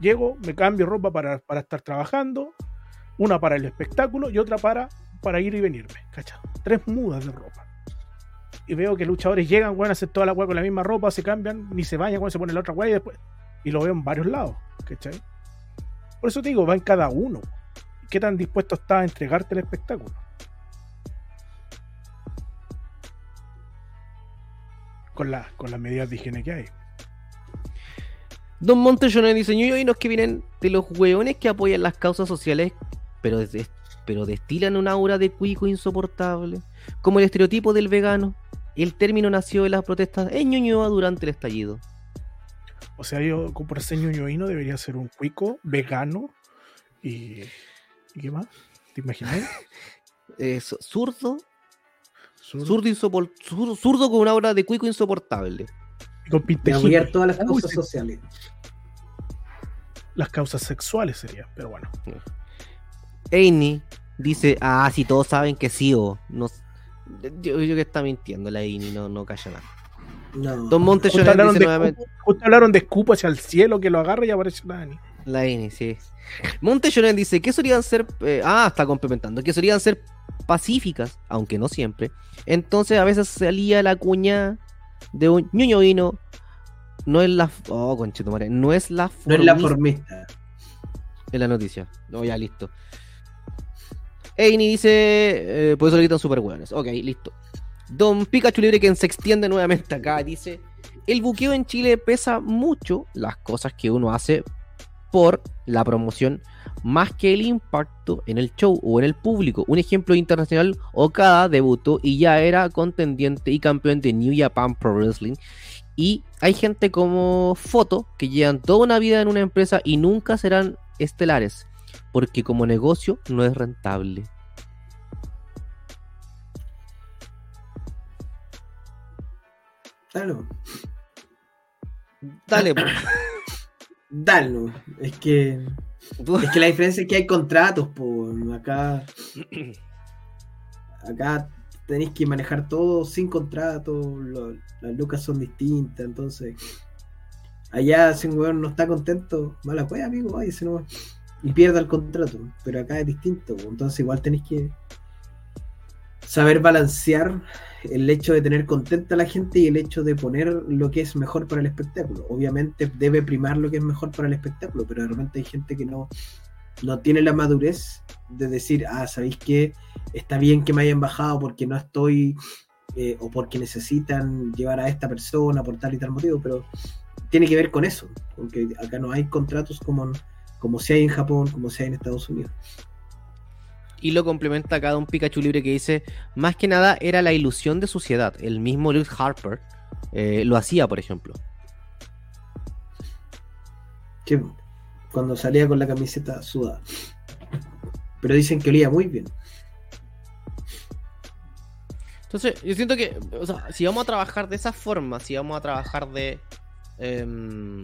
Llego, me cambio ropa para, para estar trabajando, una para el espectáculo y otra para, para ir y venirme. ¿Cacha? Tres mudas de ropa. Y veo que luchadores llegan, bueno, hacen toda la weá con la misma ropa, se cambian, ni se bañan, cuando se ponen la otra weá y después. Y lo veo en varios lados, ¿cachai? Por eso te digo, va en cada uno. ¿Qué tan dispuesto está a entregarte el espectáculo? Con, la, con las medidas de higiene que hay. Don "Ñoño, hay unos que vienen de los hueones que apoyan las causas sociales, pero, des- pero destilan un aura de cuico insoportable, como el estereotipo del vegano. El término nació de las protestas en Ñuñoa durante el estallido. O sea, yo por ser ñoñoíno debería ser un cuico vegano y. ¿Y qué más? ¿Te imaginas? Eh, su- zurdo, zurdo, insopor- zurdo con una aura de cuico insoportable. y con De pinta apoyar hippie. todas las Uy, causas sociales. Las causas sexuales serían, pero bueno. Eini dice, ah, si todos saben que sí o no. Yo, yo que está mintiendo la Eini, no, no calla nada. No. Don Monte Justo hablaron, de nuevamente. escupo, justo hablaron de escupo hacia el cielo que lo agarra y aparece la Dani. La Eni, sí. Monte dice que solían ser. eh, ah, está complementando. Que solían ser pacíficas, aunque no siempre. Entonces a veces salía la cuña de un ñoño vino. No es la. Oh, conchetumare. No es la No es la formista formista. en la noticia. No, ya listo. Eini dice. eh, por eso le gritan super hueones. Ok, listo. Don Pikachu Libre, quien se extiende nuevamente acá, dice: El buqueo en Chile pesa mucho las cosas que uno hace por la promoción más que el impacto en el show o en el público. Un ejemplo internacional: Okada debutó y ya era contendiente y campeón de New Japan Pro Wrestling. Y hay gente como Foto que llevan toda una vida en una empresa y nunca serán estelares, porque como negocio no es rentable. Claro. Dale, pues. Dalo. Es que. Es que la diferencia es que hay contratos, pues. Acá. Acá tenéis que manejar todo sin contrato. lo- las lucas son distintas. Entonces. Allá, si un weón no está contento, mala wea, amigo, váyase nomás. Y pierda el contrato. Pero acá es distinto. pues, Entonces, igual tenéis que saber balancear el hecho de tener contenta a la gente y el hecho de poner lo que es mejor para el espectáculo. Obviamente debe primar lo que es mejor para el espectáculo, pero de repente hay gente que no, no tiene la madurez de decir, ah, ¿sabéis qué? Está bien que me hayan bajado porque no estoy, eh, o porque necesitan llevar a esta persona por tal y tal motivo, pero tiene que ver con eso, porque acá no hay contratos como, como si hay en Japón, como si hay en Estados Unidos. Y lo complementa acá un Pikachu libre que dice, más que nada era la ilusión de suciedad. El mismo Luke Harper eh, lo hacía, por ejemplo. Que cuando salía con la camiseta sudada. Pero dicen que olía muy bien. Entonces, yo siento que, o sea, si vamos a trabajar de esa forma, si vamos a trabajar de... em,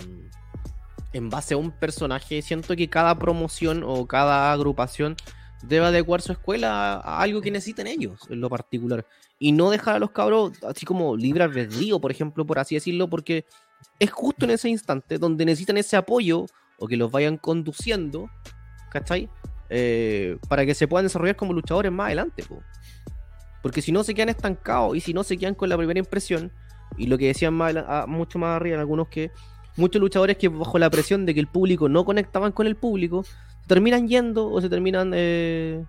en base a un personaje, siento que cada promoción o cada agrupación debe adecuar su escuela a, algo que necesiten ellos, en lo particular. Y no dejar a los cabros así como libre albedrío, por ejemplo, por así decirlo, porque es justo en ese instante donde necesitan ese apoyo o que los vayan conduciendo, ¿cachai? Eh, para que se puedan desarrollar como luchadores más adelante. po. Porque si no se quedan estancados y si no se quedan con la primera impresión, y lo que decían más, a- mucho más arriba en algunos que muchos luchadores que bajo la presión de que el público no conectaban con el público, terminan yendo o se terminan eh,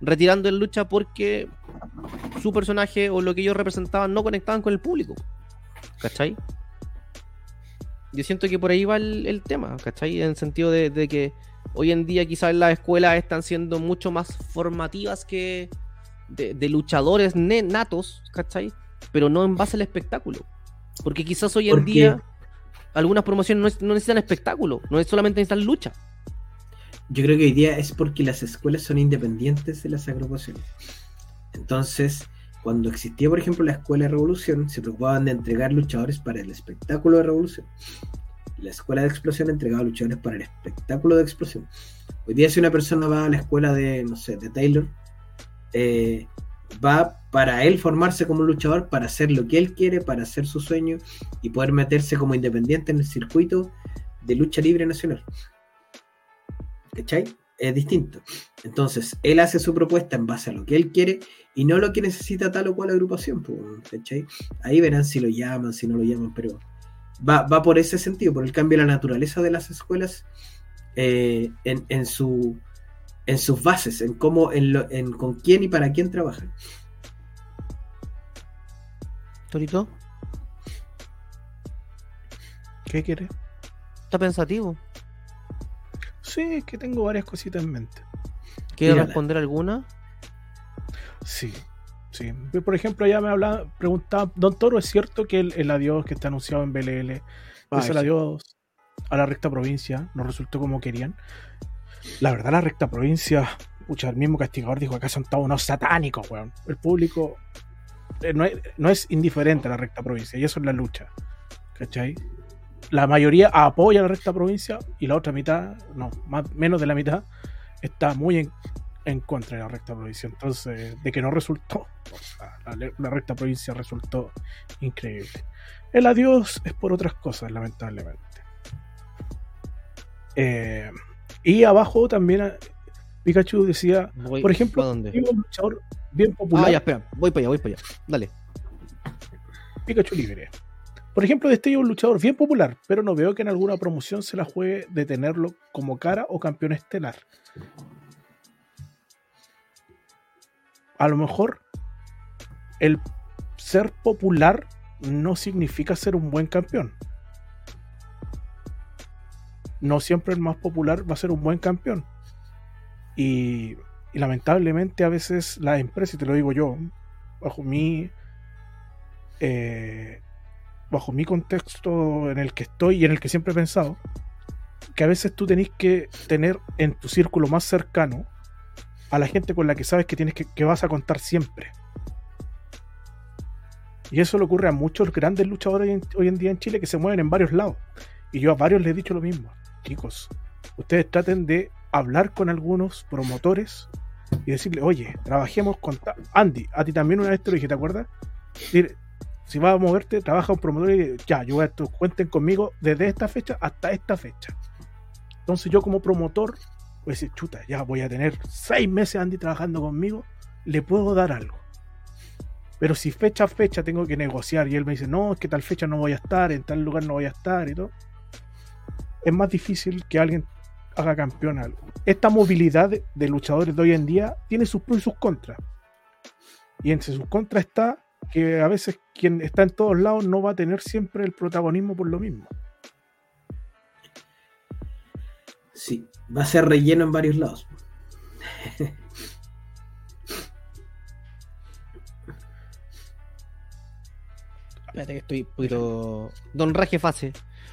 retirando en lucha porque su personaje o lo que ellos representaban no conectaban con el público. ¿Cachai? Yo siento que por ahí va el, el tema, ¿cachai? En el sentido de, de que hoy en día quizás las escuelas están siendo mucho más formativas que de, de luchadores natos, ¿cachai? Pero no en base al espectáculo. Porque quizás hoy en día algunas promociones no, no necesitan espectáculo, no es solamente necesitan lucha. Yo creo que hoy día es porque las escuelas son independientes de las agrupaciones. Entonces, cuando existía, por ejemplo, la escuela de Revolución, se preocupaban de entregar luchadores para el espectáculo de Revolución. La escuela de explosión entregaba luchadores para el espectáculo de explosión. Hoy día, si una persona va a la escuela de, no sé, de Taylor, eh, va para él formarse como luchador, para hacer lo que él quiere, para hacer su sueño y poder meterse como independiente en el circuito de lucha libre nacional. ¿Cachai? Es distinto. Entonces, él hace su propuesta en base a lo que él quiere y no lo que necesita tal o cual agrupación. ¿cachai? Ahí verán si lo llaman, si no lo llaman, pero va, va por ese sentido, por el cambio de la naturaleza de las escuelas eh, en, en su en sus bases, en cómo, en, lo- en con quién y para quién trabajan. Torito, ¿Qué quiere? está pensativo. Sí, es que tengo varias cositas en mente. ¿Quiere Tírala. responder alguna? Sí, sí. Por ejemplo, ya me hablaba, preguntaba, Don Toro, ¿es cierto que el, el adiós que está anunciado en BLL es el sí. adiós a la recta provincia? No resultó como querían. La verdad, la recta provincia, pucha, el mismo castigador dijo acá son todos unos satánicos, weón. El público eh, no es, no es indiferente a la recta provincia, y eso es la lucha. ¿Cachai? La mayoría apoya la recta provincia y la otra mitad, no, más, menos de la mitad, está muy en, en contra de la recta provincia. Entonces, de que no resultó, la, la recta provincia resultó increíble. El adiós es por otras cosas, lamentablemente. Eh, y abajo también eh, Pikachu decía, Voy- por ejemplo, un luchador bien popular, Ah, ya, espera, voy para allá, voy para allá. Dale. Pikachu libre. Por ejemplo, Destello es un luchador bien popular, pero no veo que en alguna promoción se la juegue de tenerlo como cara o campeón estelar. A lo mejor el ser popular no significa ser un buen campeón. No siempre el más popular va a ser un buen campeón. Y, lamentablemente a veces las empresas, y te lo digo yo, bajo mi eh, bajo mi contexto en el que estoy y en el que siempre he pensado, que a veces tú tenés que tener en tu círculo más cercano a la gente con la que sabes que tienes que, que vas a contar siempre. Y eso le ocurre a muchos grandes luchadores hoy en, hoy en día en Chile que se mueven en varios lados. Y yo a varios les he dicho lo mismo. Chicos, ustedes traten de hablar con algunos promotores y decirle, oye, trabajemos con... Andy, a ti también una vez te lo dije, ¿te acuerdas? Si vas a moverte, trabaja un promotor y ya, yo voy a esto, cuenten conmigo desde esta fecha hasta esta fecha. Entonces yo como promotor a decir, chuta, ya voy a tener seis meses Andy trabajando conmigo, le puedo dar algo. Pero si fecha a fecha tengo que negociar y él me dice, no, es que tal fecha no voy a estar, en tal lugar no voy a estar y todo, es más difícil que alguien haga campeón algo. Esta movilidad de, de luchadores de hoy en día tiene sus pros y sus contras. Y entre sus contras está que a veces quien está en todos lados no va a tener siempre el protagonismo por lo mismo. Sí, va a ser relleno en varios lados. Espérate que estoy un poquito. Don Raje Fase.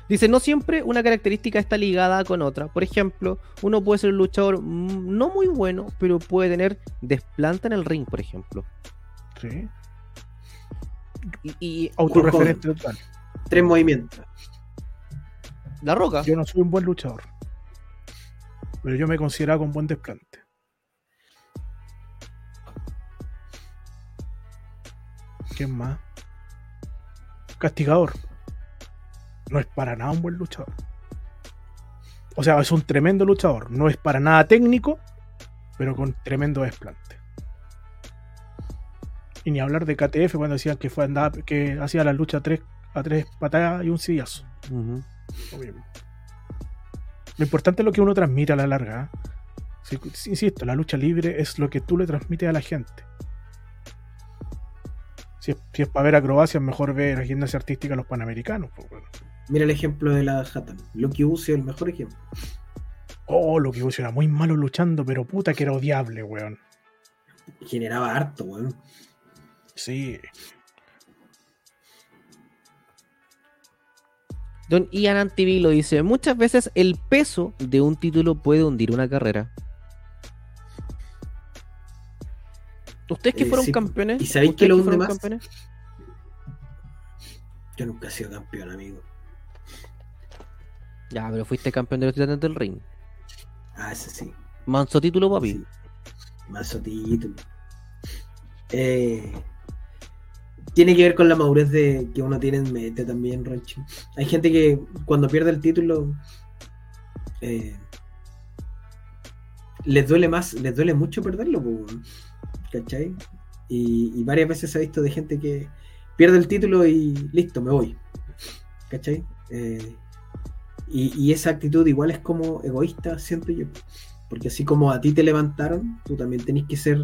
Dice, no siempre una característica está ligada con otra. Por ejemplo, uno puede ser un luchador mm, no muy bueno, pero puede tener desplanta en el ring, por ejemplo. Sí. Y, y Autorreferente total. Tres movimientos. La Roca. Yo no soy un buen luchador. Pero yo me consideraba con buen desplante. ¿Quién más? Castigador. No es para nada un buen luchador. O sea, es un tremendo luchador. No es para nada técnico, pero con tremendo desplante. Y ni hablar de KTF cuando decían que fue andaba, que hacía la lucha a tres, a tres patadas y un sillazo. Lo mismo. Lo importante es lo que uno transmite a la larga. ¿eh? Sí, insisto, la lucha libre es lo que tú le transmites a la gente. Si es, si es para ver acrobacias, mejor ver la gimnasia artística a los panamericanos. pues, bueno. Mira el ejemplo de la Hatton. Lucky Uzi es el mejor ejemplo. Oh, lo que era muy malo luchando, pero puta que era odiable, weón. Generaba harto, weón. Sí. Don Ian Antivilo dice: Muchas veces el peso de un título puede hundir una carrera. ¿Ustedes que Eh, fueron sí, campeones? ¿y sabéis ¿Ustedes qué lo que hunde fueron más? campeones? Yo nunca he sido campeón, amigo. Ya, pero fuiste campeón de los titanes del ring. Ah, ese sí. Manso título, papi. Sí. Mazo título. Eh, tiene que ver con la madurez de, que uno tiene en mente también, Ronchi. Hay gente que cuando pierde el título eh, les duele más, les duele mucho perderlo. ¿cachai? Y, y varias veces se ha visto de gente que pierde el título y listo, me voy. ¿Cachai? Eh, y, y esa actitud igual es como egoísta, siento yo. Porque así como a ti te levantaron, tú también tenés que ser,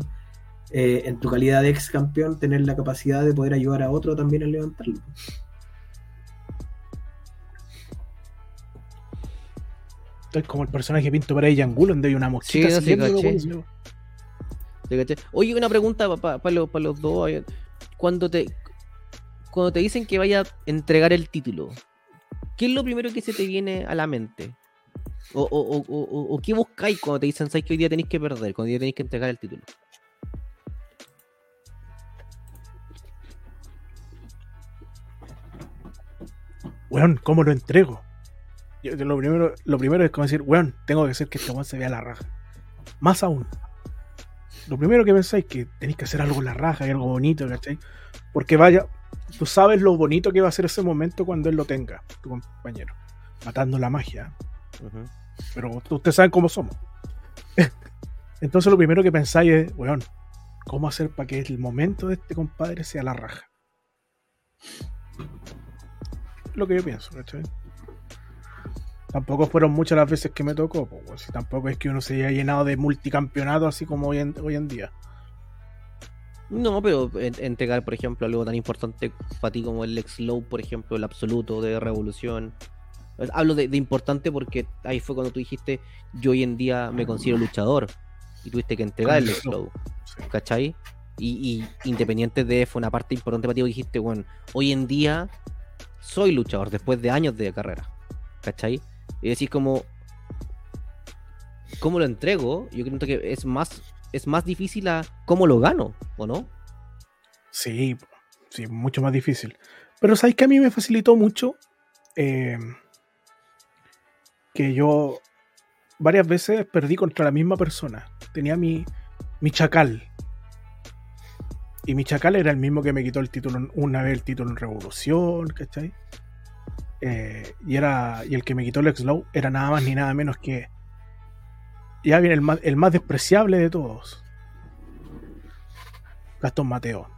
eh, en tu calidad de ex campeón, tener la capacidad de poder ayudar a otro también a levantarlo. Es como el personaje pinto para ella Angulo, donde hay una mosquita Sí, no. Oye, una pregunta para los, pa los dos. Cuando te, cuando te dicen que vaya a entregar el título, ¿qué es lo primero que se te viene a la mente? ¿O, o, o, o- o qué buscáis cuando te dicen ¿sabes que hoy día tenéis que perder? Cuando hoy día tenéis que entregar el título. Weón, ¿cómo lo entrego? Yo- yo lo, primero, lo primero es como decir, weón, tengo que hacer que este weón se vea la raja. Más aún. Lo primero que pensáis es que tenéis que hacer algo en la raja y algo bonito, ¿cachai? Porque vaya, tú sabes lo bonito que va a ser ese momento cuando él lo tenga, tu compañero. Matando la magia. Pero ustedes saben cómo somos. Entonces lo primero que pensáis es, weón, ¿cómo hacer para que el momento de este compadre sea la raja? Lo que yo pienso, ¿cachai? Tampoco fueron muchas las veces que me tocó, pues, si tampoco es que uno se haya llenado de multicampeonatos así como hoy en, hoy en día. No, pero en- entregar, por ejemplo, algo tan importante para ti como el ex low, por ejemplo, el absoluto de revolución. Hablo de, de importante porque ahí fue cuando tú dijiste, yo hoy en día me considero luchador. Y tuviste que entregar el ex low, Sí. ¿cachai? Y, y independiente de fue una parte importante para ti, dijiste, bueno, hoy en día soy luchador después de años de carrera, ¿cachai? Y decís como, ¿cómo lo entrego? Yo creo que es más, es más difícil a cómo lo gano, ¿o no? Sí, sí, mucho más difícil. Pero sabéis que a mí me facilitó mucho Eh, que yo varias veces perdí contra la misma persona. Tenía mi, mi chacal. Y mi chacal era el mismo que me quitó el título una vez el título en Revolución, ¿cachai? Eh, y era. Y el que me quitó el Slow era nada más ni nada menos que. Ya viene el más, el más despreciable de todos. Gastón Mateo.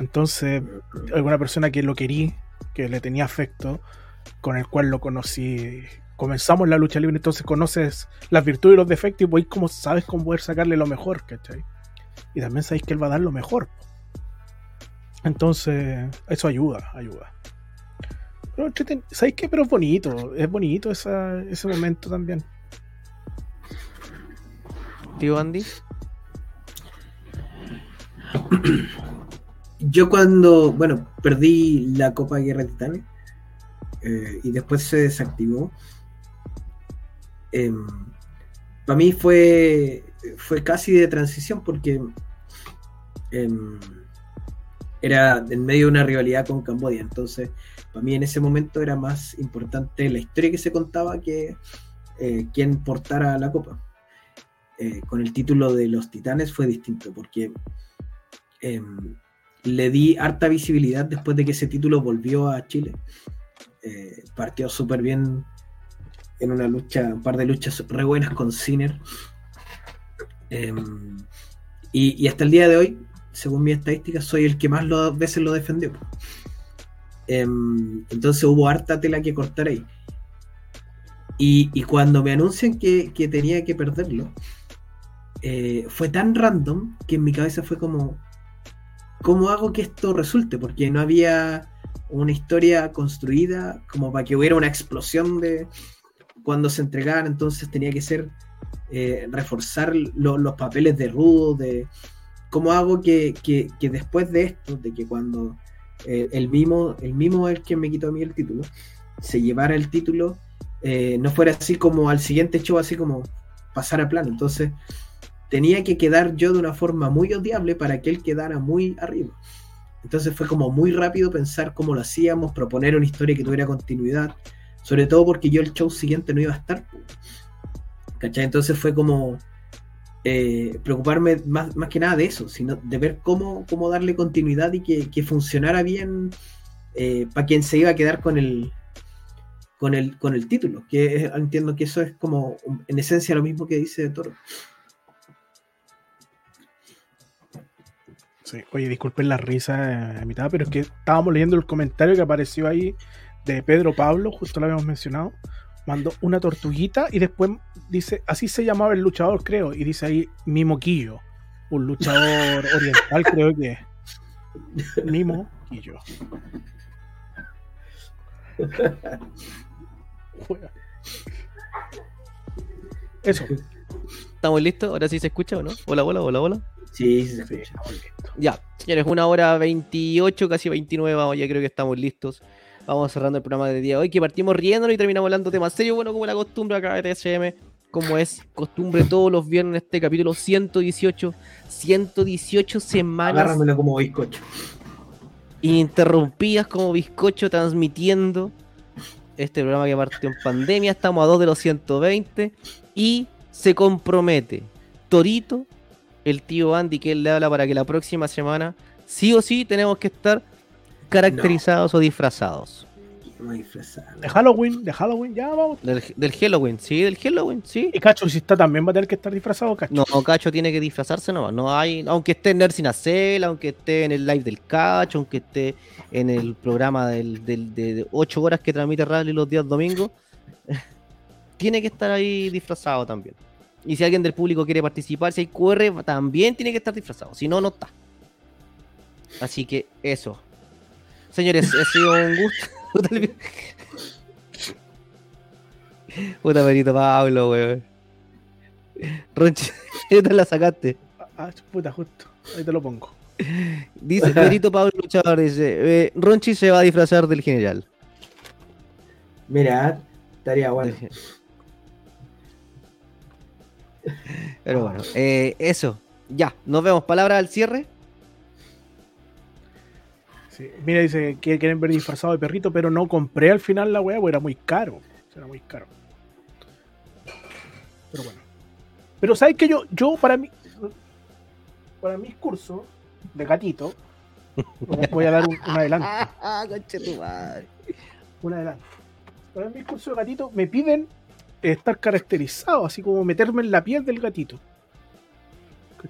Entonces, alguna persona que lo querí, que le tenía afecto, con el cual lo conocí. Comenzamos la lucha libre, entonces conoces las virtudes y los defectos y pues como sabes cómo poder sacarle lo mejor, ¿cachai? Y también sabéis que él va a dar lo mejor. Entonces, eso ayuda, ayuda. Pero entreten- ¿Sabéis qué? Pero es bonito, es bonito esa- ese momento también. Tío Andy. Yo cuando, bueno, perdí la Copa Guerra de Titanes eh, y después se desactivó. para mí fue, fue casi de transición porque em, era en medio de una rivalidad con Cambodia. Entonces, para mí en ese momento era más importante la historia que se contaba que eh, quién portara la Copa. Eh, con el título de los Titanes fue distinto porque em, le di harta visibilidad después de que ese título volvió a Chile. Eh, partió súper bien en una lucha, un par de luchas re buenas con Sinner. Em, y hasta el día de hoy según mi estadística, soy el que más lo, veces lo defendió. Em, entonces hubo harta tela que cortar ahí. Y, cuando me anuncian que, que tenía que perderlo, eh, fue tan random que en mi cabeza fue como, ¿cómo hago que esto resulte? Porque no había una historia construida como para que hubiera una explosión de cuando se entregaran, entonces tenía que ser eh, reforzar lo- los papeles de Rudo, de cómo hago que, que- que después de esto, de que cuando eh, el mismo, el mismo el que me quitó a mí el título, se llevara el título, eh, no fuera así como al siguiente show, así como pasar a plano. Entonces, tenía que quedar yo de una forma muy odiable para que él quedara muy arriba. Entonces fue como muy rápido pensar cómo lo hacíamos, proponer una historia que tuviera continuidad, sobre todo porque yo el show siguiente no iba a estar. ¿Cachai? Entonces fue como eh, preocuparme más, más que nada de eso, sino de ver cómo, cómo darle continuidad y que, que funcionara bien para quien se iba a quedar con el, con el, con el título. Que entiendo que eso es como en esencia lo mismo que dice Toro. Sí. Oye, disculpen la risa a mitad, pero es que estábamos leyendo el comentario que apareció ahí de Pedro Pablo, justo lo habíamos mencionado. Mandó una tortuguita y después dice, así se llamaba el luchador, creo, y dice ahí Mimo Quillo, un luchador oriental, creo que es. Mimo Quillo. Juega. Eso. ¿Estamos listos? ¿Ahora sí se escucha o no? Hola, hola, hola, hola. Sí, sí se Sí, escucha. estamos listos. Ya, señores, una hora 28, casi 29, vamos, ya creo que estamos listos. Vamos cerrando el programa del día de hoy, que partimos riéndonos y terminamos hablando temas serios, bueno, como la costumbre acá de TSM, como es costumbre todos los viernes, este capítulo 118, 118 semanas Agárramelo como bizcocho. ininterrumpidas como bizcocho transmitiendo este programa que partió en pandemia. Estamos a 2 de los 120 y se compromete Torito, el tío Andy, que él le habla para que la próxima semana sí o sí tenemos que estar caracterizados o disfrazados. A disfrazar. De Halloween, de Halloween, ya vamos. Del, del Halloween, sí, del Halloween, sí. Y Cacho, si está también va a tener que estar disfrazado, Cacho. No, Cacho tiene que disfrazarse nomás. No hay, aunque esté en Nursing Acel, aunque esté en el live del Cacho, aunque esté en el programa del, del- de 8 horas que transmite Rally los días domingos, tiene que estar ahí disfrazado también. Y si alguien del público quiere participar, si hay QR, también tiene que estar disfrazado. Si no, no está. Así que eso. Señores, ha sido un gusto. Puta perito Pablo, weón. Ronchi, ¿qué tal la sacaste? Ah, puta, justo. Ahí te lo pongo. Dice Perito Pablo Luchador, dice, eh, Ronchi se va a disfrazar del general. Mira, estaría bueno. Pero bueno, eh, eso. Ya, nos vemos. Palabra al cierre. Sí. Mira, dice que quieren ver disfrazado de perrito, pero no compré al final la weá, porque era muy caro. Era muy caro. Pero bueno. Pero sabes que yo, yo para mí, para mis cursos de gatito, voy a dar un, un adelanto. Conche tu madre. Un adelanto. Para mis cursos de gatito me piden estar caracterizado, así como meterme en la piel del gatito.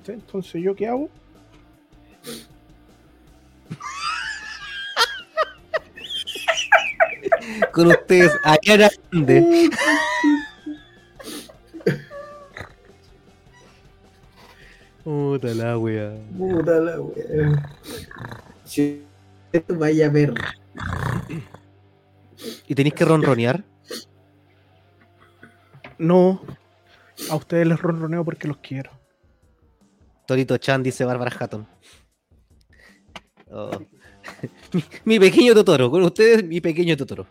Entonces, ¿yo qué hago? Con ustedes, Ariana Grande. Puta la wea. Puta la wea. Si esto vaya a ver. ¿Y tenéis que ronronear? No. A ustedes les ronroneo porque los quiero. Torito Chan dice Bárbara Hatton. Oh. Mi, mi pequeño Totoro, con ustedes mi pequeño Totoro.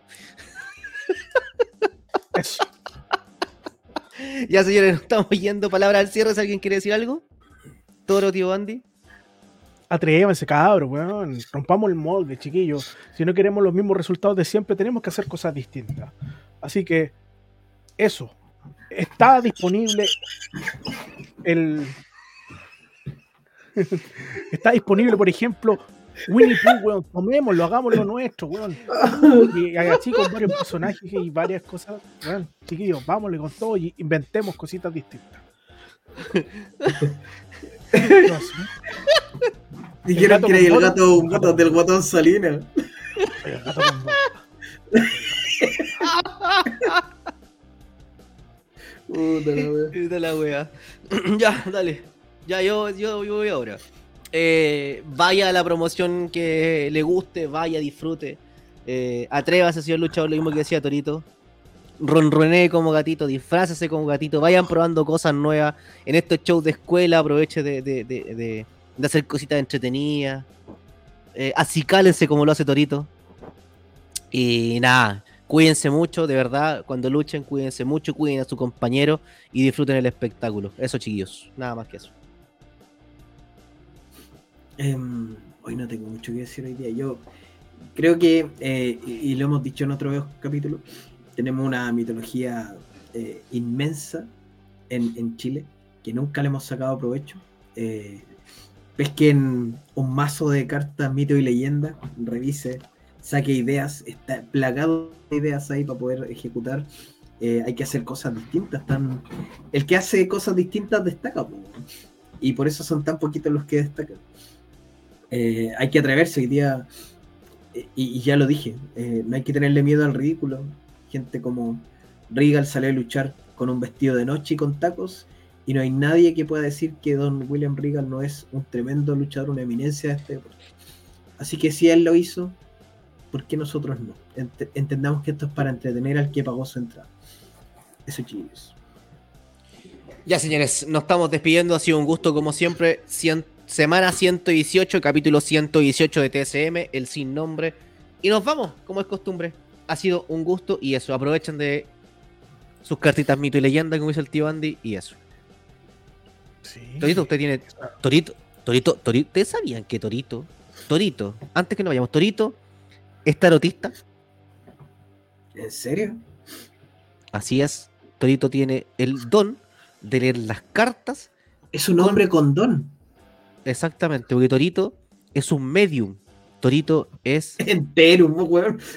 Eso. Ya señores, nos estamos yendo. Palabra al cierre, si alguien quiere decir algo. Toro, tío Andy. Atrévanse, cabros, weón. Rompamos el molde, chiquillos. Si no queremos los mismos resultados de siempre, tenemos que hacer cosas distintas. Así que, eso. Está disponible el. Está disponible, por ejemplo, Winnie Pooh, weón. Tomémoslo, hagámoslo nuestro, weón. Y así con varios personajes y varias cosas. Weón, chiquillos, vámonos con todo y inventemos cositas distintas. Dijeron gato que el gato, un gato del guatón Salinas. El gato con. Puta la wea. Puta la wea. ya, dale. Ya, yo, yo, yo voy ahora. Eh, vaya a la promoción que le guste, vaya, disfrute. Eh, atrévase, señor luchador, lo mismo que decía Torito. Ronronee como gatito, disfrácese como gatito, vayan probando cosas nuevas. En estos shows de escuela, aproveche de- de hacer cositas entretenidas. Eh, acicálense como lo hace Torito. Y nada, cuídense mucho, de verdad. Cuando luchen, cuídense mucho, cuiden a su compañero y disfruten el espectáculo. Eso, chiquillos. Nada más que eso. Em, hoy no tengo mucho que decir hoy día. Yo creo que, eh, y, lo hemos dicho en otros capítulos, tenemos una mitología eh, inmensa en, en Chile que nunca le hemos sacado provecho. Eh, pesquen un mazo de cartas, mito y leyenda, revise, saque ideas, está plagado de ideas ahí para poder ejecutar. Hay que hacer cosas distintas. Tan... El que hace cosas distintas destaca, y por eso son tan poquitos los que destacan. Eh, hay que atreverse hoy día, y, y ya lo dije, eh, no hay que tenerle miedo al ridículo. Gente como Regal salió a luchar con un vestido de noche y con tacos, y no hay nadie que pueda decir que Don William Regal no es un tremendo luchador, una eminencia de este deporte. Así que si él lo hizo, ¿por qué nosotros no? Ent- entendamos que esto es para entretener al que pagó su entrada. Eso, chicos. Ya, señores, nos estamos despidiendo. Ha sido un gusto, como siempre. Cien- semana 118, capítulo 118 de TSM, el sin nombre. Y nos vamos, como es costumbre. Ha sido un gusto y eso. Aprovechen de sus cartitas mito y leyenda, como dice el tío Andy, y eso. Sí. Torito, usted tiene. Torito, Torito, Torito. ¿Ustedes sabían que Torito, Torito, antes que nos vayamos, Torito es tarotista? ¿En serio? Así es. Torito tiene el don de leer las cartas Es un hombre con don. Exactamente, porque Torito es un medium. Torito es. Entero, ¿no, weón.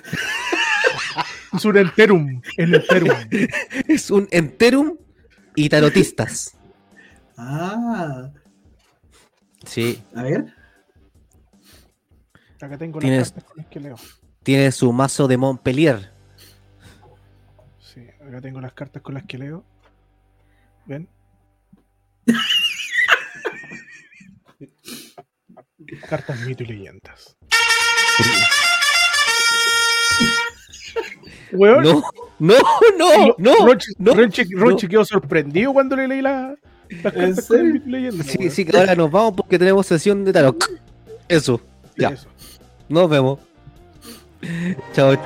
Es un enterum. El enterum. Es un enterum y tarotistas. Ah, Sí, a ver. Acá tengo las Tienes- cartas con las que leo. tiene su mazo de Montpellier. Sí, acá tengo las cartas con las que leo. ¿Ven? Cartas mito y leyendas. Weón, No, no, no, no. No, Ronchi- no. Ronchi quedó sorprendido cuando le leí la, las ¿En cartas mito y leyendas. Sí, weón. sí, que ahora nos vamos porque tenemos sesión de tarot. Eso, ya. eso. nos vemos. Chao.